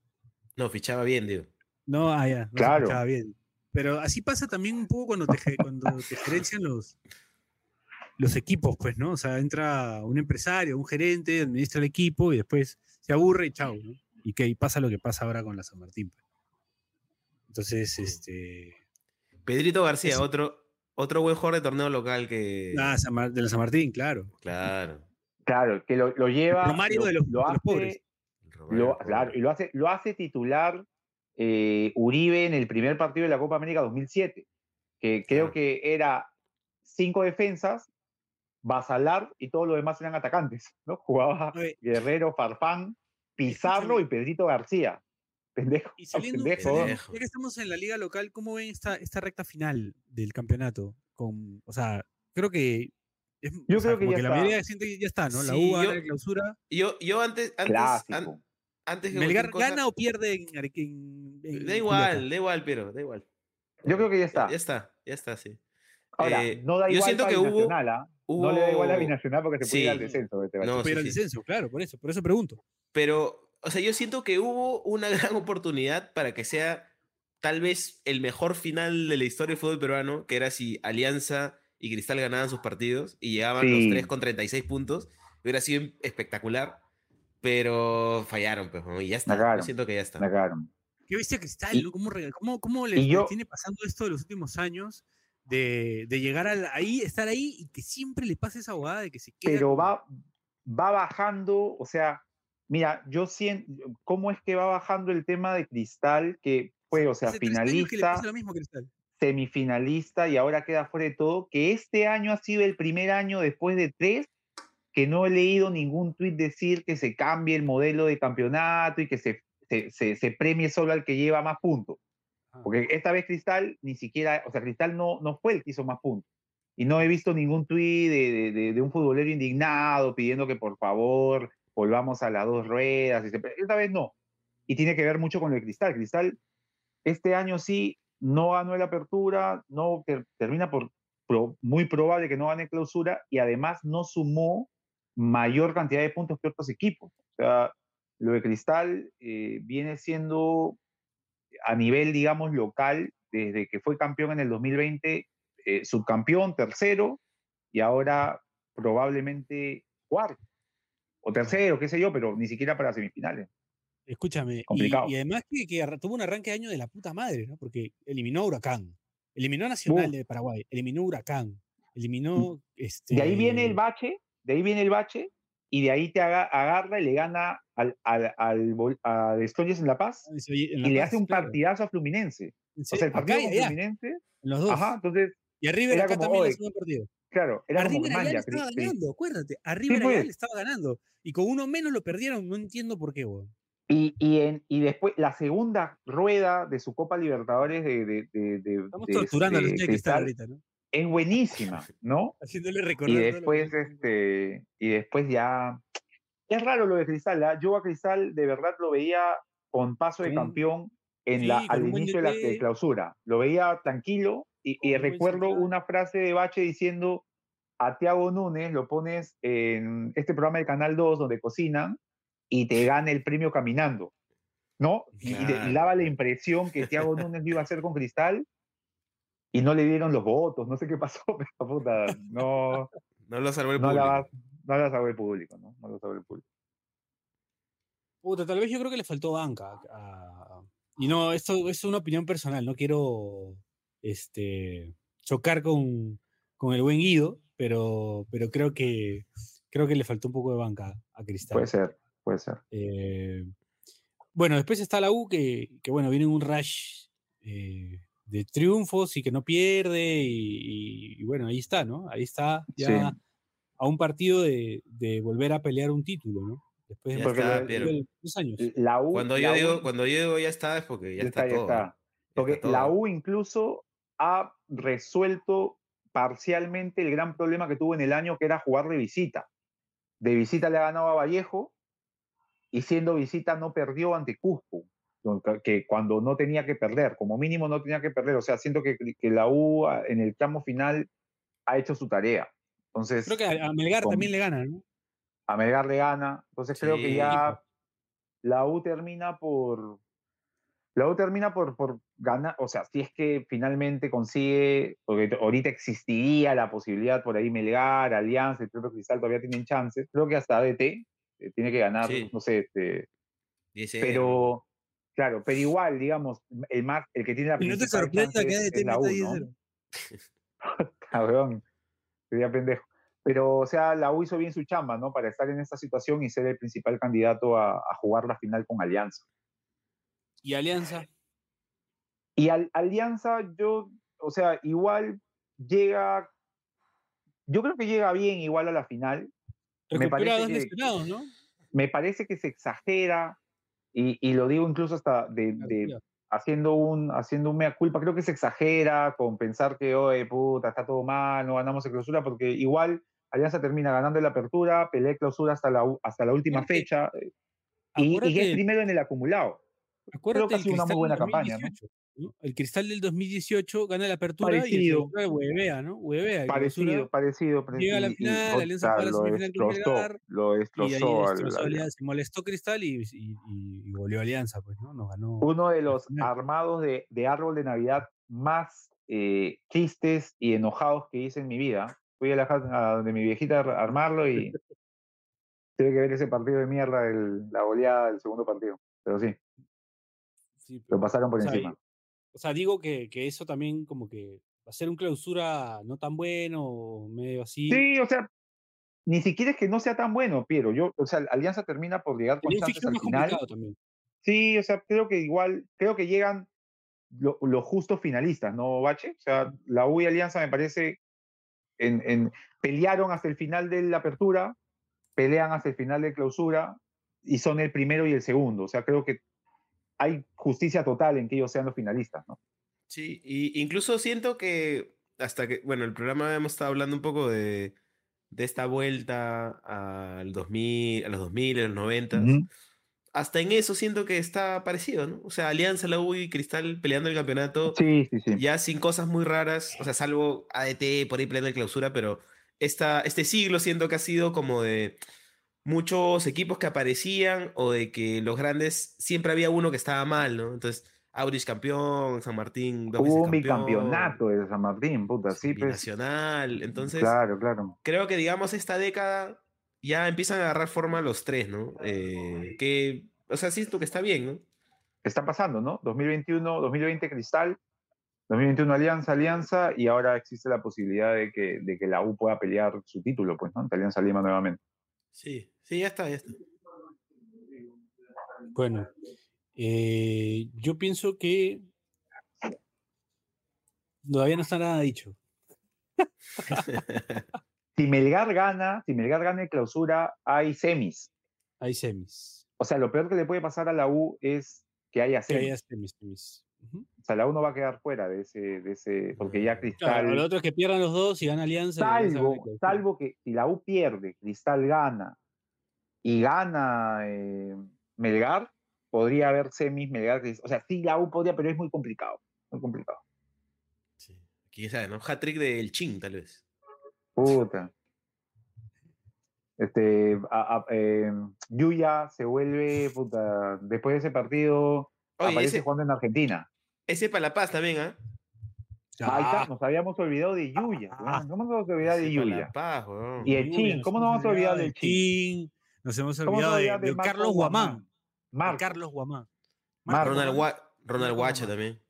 No, fichaba bien, digo. No, ah, ya, no Claro. escuchaba bien. Pero así pasa también un poco cuando te, cuando te gerencian los, los equipos, pues, ¿no? O sea, entra un empresario, un gerente, administra el equipo y después se aburre y chao, ¿no? Y que y pasa lo que pasa ahora con la San Martín. pues. Entonces, este. Pedrito García, Eso. otro, otro buen jugador de torneo local que. Ah, de la San Martín, claro. Claro. Claro, que lo, lo lleva. Romario lo, de los- lo de los hace, pobres. Romario, lo- claro, y lo hace, lo hace titular eh, Uribe en el primer partido de la Copa América 2007, que creo Claro. que era cinco defensas, Basalar y todos los demás eran atacantes, ¿no? Jugaba Oye, Guerrero, Farfán, Pizarro Escúchame. y Pedrito García. Pendejo. Y saliendo, pendejo. saliendo- ya que estamos en la liga local, ¿cómo ven esta, esta recta final del campeonato? Con, o sea, creo que. es- Yo sea, creo que ya la está. mayoría siente que ya está, ¿no? La Sí, U gana yo- la clausura. Yo, yo antes, antes, Clásico. an- antes que ¿Melgar cosa- gana o pierde en, Are- en- en Da igual, da igual, pero da igual. Yo creo que ya está. Ya, está, ya está, sí. Ahora, Eh, no da yo igual siento para que hubo- Binacional, No le da igual a hubo- Binacional porque se puede ir al Sí. descenso. este No, sí, sí. descenso, claro, por eso, por eso pregunto. Pero, o sea, yo siento que hubo una gran oportunidad para que sea tal vez el mejor final de la historia del fútbol peruano, que era si Alianza y Cristal ganaban sus partidos y llegaban Sí. los tres con 36 puntos. Hubiera sido espectacular, pero fallaron, pues, y ya está. Yo siento que ya está. La cagaron. Qué bestia Cristal, ¿no? ¿Cómo, cómo, cómo yo- tiene pasando esto de los últimos años? De, de llegar al- ahí, estar ahí y que siempre le pase esa abogada de que se queda. pero va, va bajando, o sea, mira, yo siento, ¿cómo es que va bajando el tema de Cristal, que fue, o sea, hace finalista, lo mismo semifinalista y ahora queda fuera de todo, que este año ha sido el primer año después de tres que no he leído ningún tuit decir que se cambie el modelo de campeonato y que se, se, se- se premie solo al que lleva más puntos. Ah. Porque esta vez Cristal ni siquiera, o sea, Cristal no, no fue el que hizo más puntos. Y no he visto ningún tuit de, de- un futbolero indignado pidiendo que por favor volvamos a las dos ruedas. Esta vez no. Y tiene que ver mucho con lo de Cristal. Cristal este año sí no ganó la apertura, no ter- termina por muy probable que no gane clausura y además no sumó mayor cantidad de puntos que otros equipos. O sea, lo de Cristal eh, viene siendo a nivel, digamos, local, desde que fue campeón en el 2020, eh, subcampeón, tercero, y ahora probablemente cuarto, o tercero, qué sé yo, pero ni siquiera para semifinales. Escúchame, Complicado. y además que, tuvo un arranque de año de la puta madre, ¿no? Porque eliminó a Huracán, eliminó a Nacional Uh. de Paraguay, eliminó a Huracán, eliminó este. De ahí viene el bache, de ahí viene el bache, y de ahí te aga- agarra y le gana al, al, al, a Destroyers en La Paz, en y le Paz, hace un claro. partidazo a Fluminense. En O sea, el partido acá con Fluminense, en los dos. ajá, entonces, y a River era acá como, también le segundo partido. claro, era a como, estaba ganando, acuérdate. A River allá pues. le estaba ganando. Y con uno menos lo perdieron, no entiendo por qué, weón. Y, y, en, y después, la segunda rueda de su Copa Libertadores de, de, de, de- Estamos torturando a los este cristal Cristal ahorita, ¿no? Es buenísima, ¿no? Haciéndole recordar. Y después, este, y después ya. Es raro lo de Cristal, ¿ah? Yo a Cristal de verdad lo veía con paso de campeón en sí, la, al inicio de la de clausura. Lo veía tranquilo y, recuerdo una frase de Bache diciendo a Tiago Núñez, lo pones en este programa de Canal 2 donde cocinan y te gana el premio caminando. ¿No? Y, y de- y Claro. daba la impresión que Tiago Núñez lo iba a hacer con Cristal y no le dieron los votos, no sé qué pasó, pero puta, no, No lo salvó el no la, público. va- no la sabe el público, ¿no? No la sabe el público. Puta, tal vez yo creo que le faltó banca. a- y no, esto es una opinión personal, no quiero este, chocar con, con el buen Guido, pero, pero creo, que, creo que le faltó un poco de banca a Cristal. Puede ser, puede ser. Eh, Bueno, después está la U que, que bueno, viene un rush eh, de triunfos y que no pierde y, y- y bueno, ahí está, ¿no? Ahí está Sí. ya a un partido de, de volver a pelear un título, ¿no? Después de está, de tres años. La U, Cuando la yo U- digo, cuando yo digo ya está, es porque ya, ya está, está, ya todo. está. ¿no? Ya Porque la. U incluso ha resuelto parcialmente el gran problema que tuvo en el año, que era jugar de visita. De visita le ha ganado a Vallejo y siendo visita no perdió ante Cusco, que cuando no tenía que perder, como mínimo no tenía que perder. O sea, siento que, que la U a- en el tramo final ha hecho su tarea. Entonces, Creo que a, Melgar con- también le gana, ¿no? a Melgar le gana. Entonces creo que Sí. ya la U termina por. La U termina por, por ganar, o sea, si es que finalmente consigue, porque ahorita existiría la posibilidad por ahí Melgar, Alianza, el propio Cristal todavía tienen chances. Creo que hasta ADT eh, tiene que ganar, Sí. no sé, este, 10-0. pero claro, pero igual, digamos, el más, el que tiene la Y no te principal sorprenda que es- la U, meta ¿no? 10-0. Cabrón, sería pendejo. Pero, o sea, la U hizo bien su chamba, ¿no? Para estar en esta situación y ser el principal candidato a, a jugar la final con Alianza. Y Alianza. Y al- Alianza, yo, o sea, igual llega, yo creo que llega bien igual a la final. Me Recupera parece que- lesionados, ¿no? Me parece que se exagera, y, y lo digo incluso hasta de, haciendo un haciendo un mea culpa, creo que se exagera con pensar que, oye, puta, está todo mal, no ganamos en clausura, porque igual Alianza termina ganando la apertura, pelea clausura hasta la, hasta la última Acuérdate- fecha, eh, y, y es primero en el acumulado. Acuérdate que ha sido una muy buena campaña, ¿no? 2018, ¿no? El cristal del 2018 gana la apertura Parecido. y el huevea, ¿no? Huevea. Parecido, parecido. parecido, llega a la final, Alianza puta, juega la semifinal con Melgar, lo destrozó. Alianza, se molestó Cristal y, y, y, y goleó Alianza, pues, ¿no? Nos ganó. uno de los armados de, de árbol de Navidad más eh, tristes y enojados que hice en mi vida. Fui a la casa a donde mi viejita a armarlo y tuve que ver ese partido de mierda, el- la goleada del segundo partido. Pero sí, Sí, lo pasaron por o sea, encima. O sea, digo que, que eso también como que va a ser un clausura no tan bueno, medio así. Sí, o sea, ni siquiera es que no sea tan bueno, Piero. Yo, o sea, Alianza termina por llegar con chances al final. también. Sí, o sea, creo que igual, creo que llegan lo- los justos finalistas, ¿no, Bache? O sea, la U y Alianza me parece, en, en- pelearon hasta el final de la apertura, pelean hasta el final de clausura y son el primero y el segundo. O sea, creo que hay justicia total en que ellos sean los finalistas, ¿no? Sí, y incluso siento que hasta que, bueno, el programa hemos estado hablando un poco de, de esta vuelta al 2000, a los 2000, a los 90. Ujú. Hasta en eso siento que está parecido, ¿no? O sea, Alianza, la U y Cristal peleando el campeonato, Sí, sí, sí. ya sin cosas muy raras, o sea, salvo ADT por ahí peleando el clausura, pero esta, este siglo siento que ha sido como de muchos equipos que aparecían o de que los grandes siempre había uno que estaba mal, ¿no? Entonces, Aurich campeón, San Martín dos Hubo campeón, bicampeonato de San Martín, puta, sí, pues. binacional. Entonces, Claro, claro. creo que digamos esta década ya empiezan a agarrar forma los tres, ¿no? Eh, que, o sea, siento que está bien, ¿no? Está pasando, ¿no? 2021, 2020 Cristal, 2021 Alianza, Alianza, y ahora existe la posibilidad de que, de que la U pueda pelear su título, pues, ¿no? Ante Alianza Lima nuevamente. Sí, sí, ya está, ya está. Bueno, eh, yo pienso que todavía no está nada dicho. Si Melgar gana, si Melgar gana en clausura, hay semis. Hay semis. O sea, lo peor que le puede pasar a la U es que haya Que semis. haya semis, semis. O sea, la U no va a quedar fuera de ese, de ese porque ya Cristal... Claro, lo otro es que pierdan los dos y gana Alianza. salvo, salvo que si la U pierde, Cristal gana y gana eh, Melgar, podría haber semis Melgar. O sea, sí, la U podría, pero es muy complicado. Muy complicado. Sí. Quién sabe, ¿no? Hat-trick del Chin, tal vez. Puta. Este, a- a- eh, Yuya se vuelve, puta, después de ese partido, Oye, aparece ese, jugando en Argentina. Ese para La Paz también, ¿ah? Ahí está, Ah, nos habíamos olvidado de Yuya. Ah. ¿Cómo nos vamos a olvidar de Yuya? Paz. Y el Chin, nos ¿cómo hemos nos vamos a olvidar olvidado del Chin? Nos hemos ¿Cómo nos vamos a olvidado de, Carlos Guamán. Marco, Carlos Guamán. Marco. Ronald. Gua- Ronald Guacha también.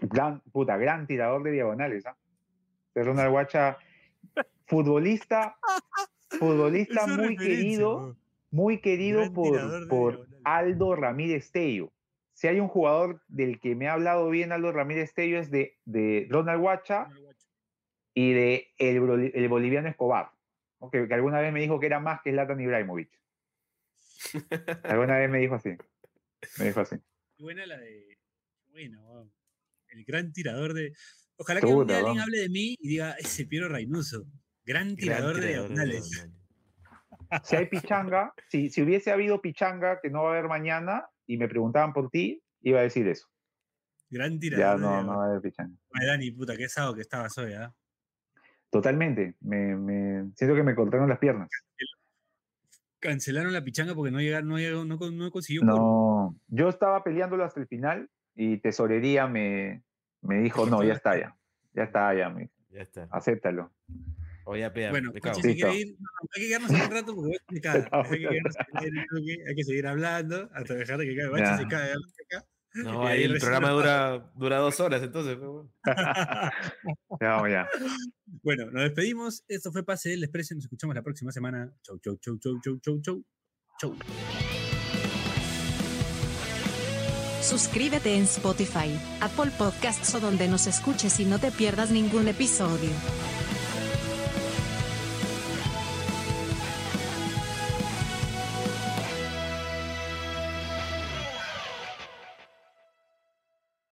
gran, puta, gran tirador de diagonales, ¿ah? De Ronald Guacha, futbolista, futbolista muy querido, muy querido por, por. Aldo Ramírez Tello. Si hay un jugador del que me ha hablado bien Aldo Ramírez Tello es de, de Ronald Guacha y de el, boli- el boliviano Escobar, ¿no? que, que alguna vez me dijo que era más que Zlatan Ibrahimovic. Alguna vez me dijo así. Me dijo así. Buena la de. Bueno, weón. el gran tirador de. Ojalá que un día alguien hable de mí y diga, ese Piero Reynoso, gran tirador de tirador de diagonales. diagonales. Si hay pichanga, si, si hubiese habido pichanga que no va a haber mañana y me preguntaban por ti, iba a decir eso. Gran tirador. Ya no, no va a haber pichanga. Ay, Dani, puta, qué sábado que estabas hoy, ¿ah? Totalmente. Me, me- siento que me cortaron las piernas. Cancelaron la pichanga porque no llegaron, no, llegó, no, no consiguió. No, yo estaba peleándolo hasta el final y tesorería me, me dijo, no, ya está ya. Ya está ya, me dijo, Ya está. acéptalo. O ya, pea, Bueno, si quiere ir, no, hay que quedarnos un rato porque voy a explicar. Estamos Hay que, quedarnos hay seguir hablando hasta dejar de que caiga. Bache Ya. se cae. No, ahí ahí el programa dura, dura dos horas, entonces. bueno. Ya vamos ya. Bueno, nos despedimos. Esto fue Pase del Expreso. Nos escuchamos la próxima semana. Chau, chau, chau, chau, chau, chau, chau. Chau. Suscríbete en Spotify, Apple Podcasts o donde nos escuches y no te pierdas ningún episodio.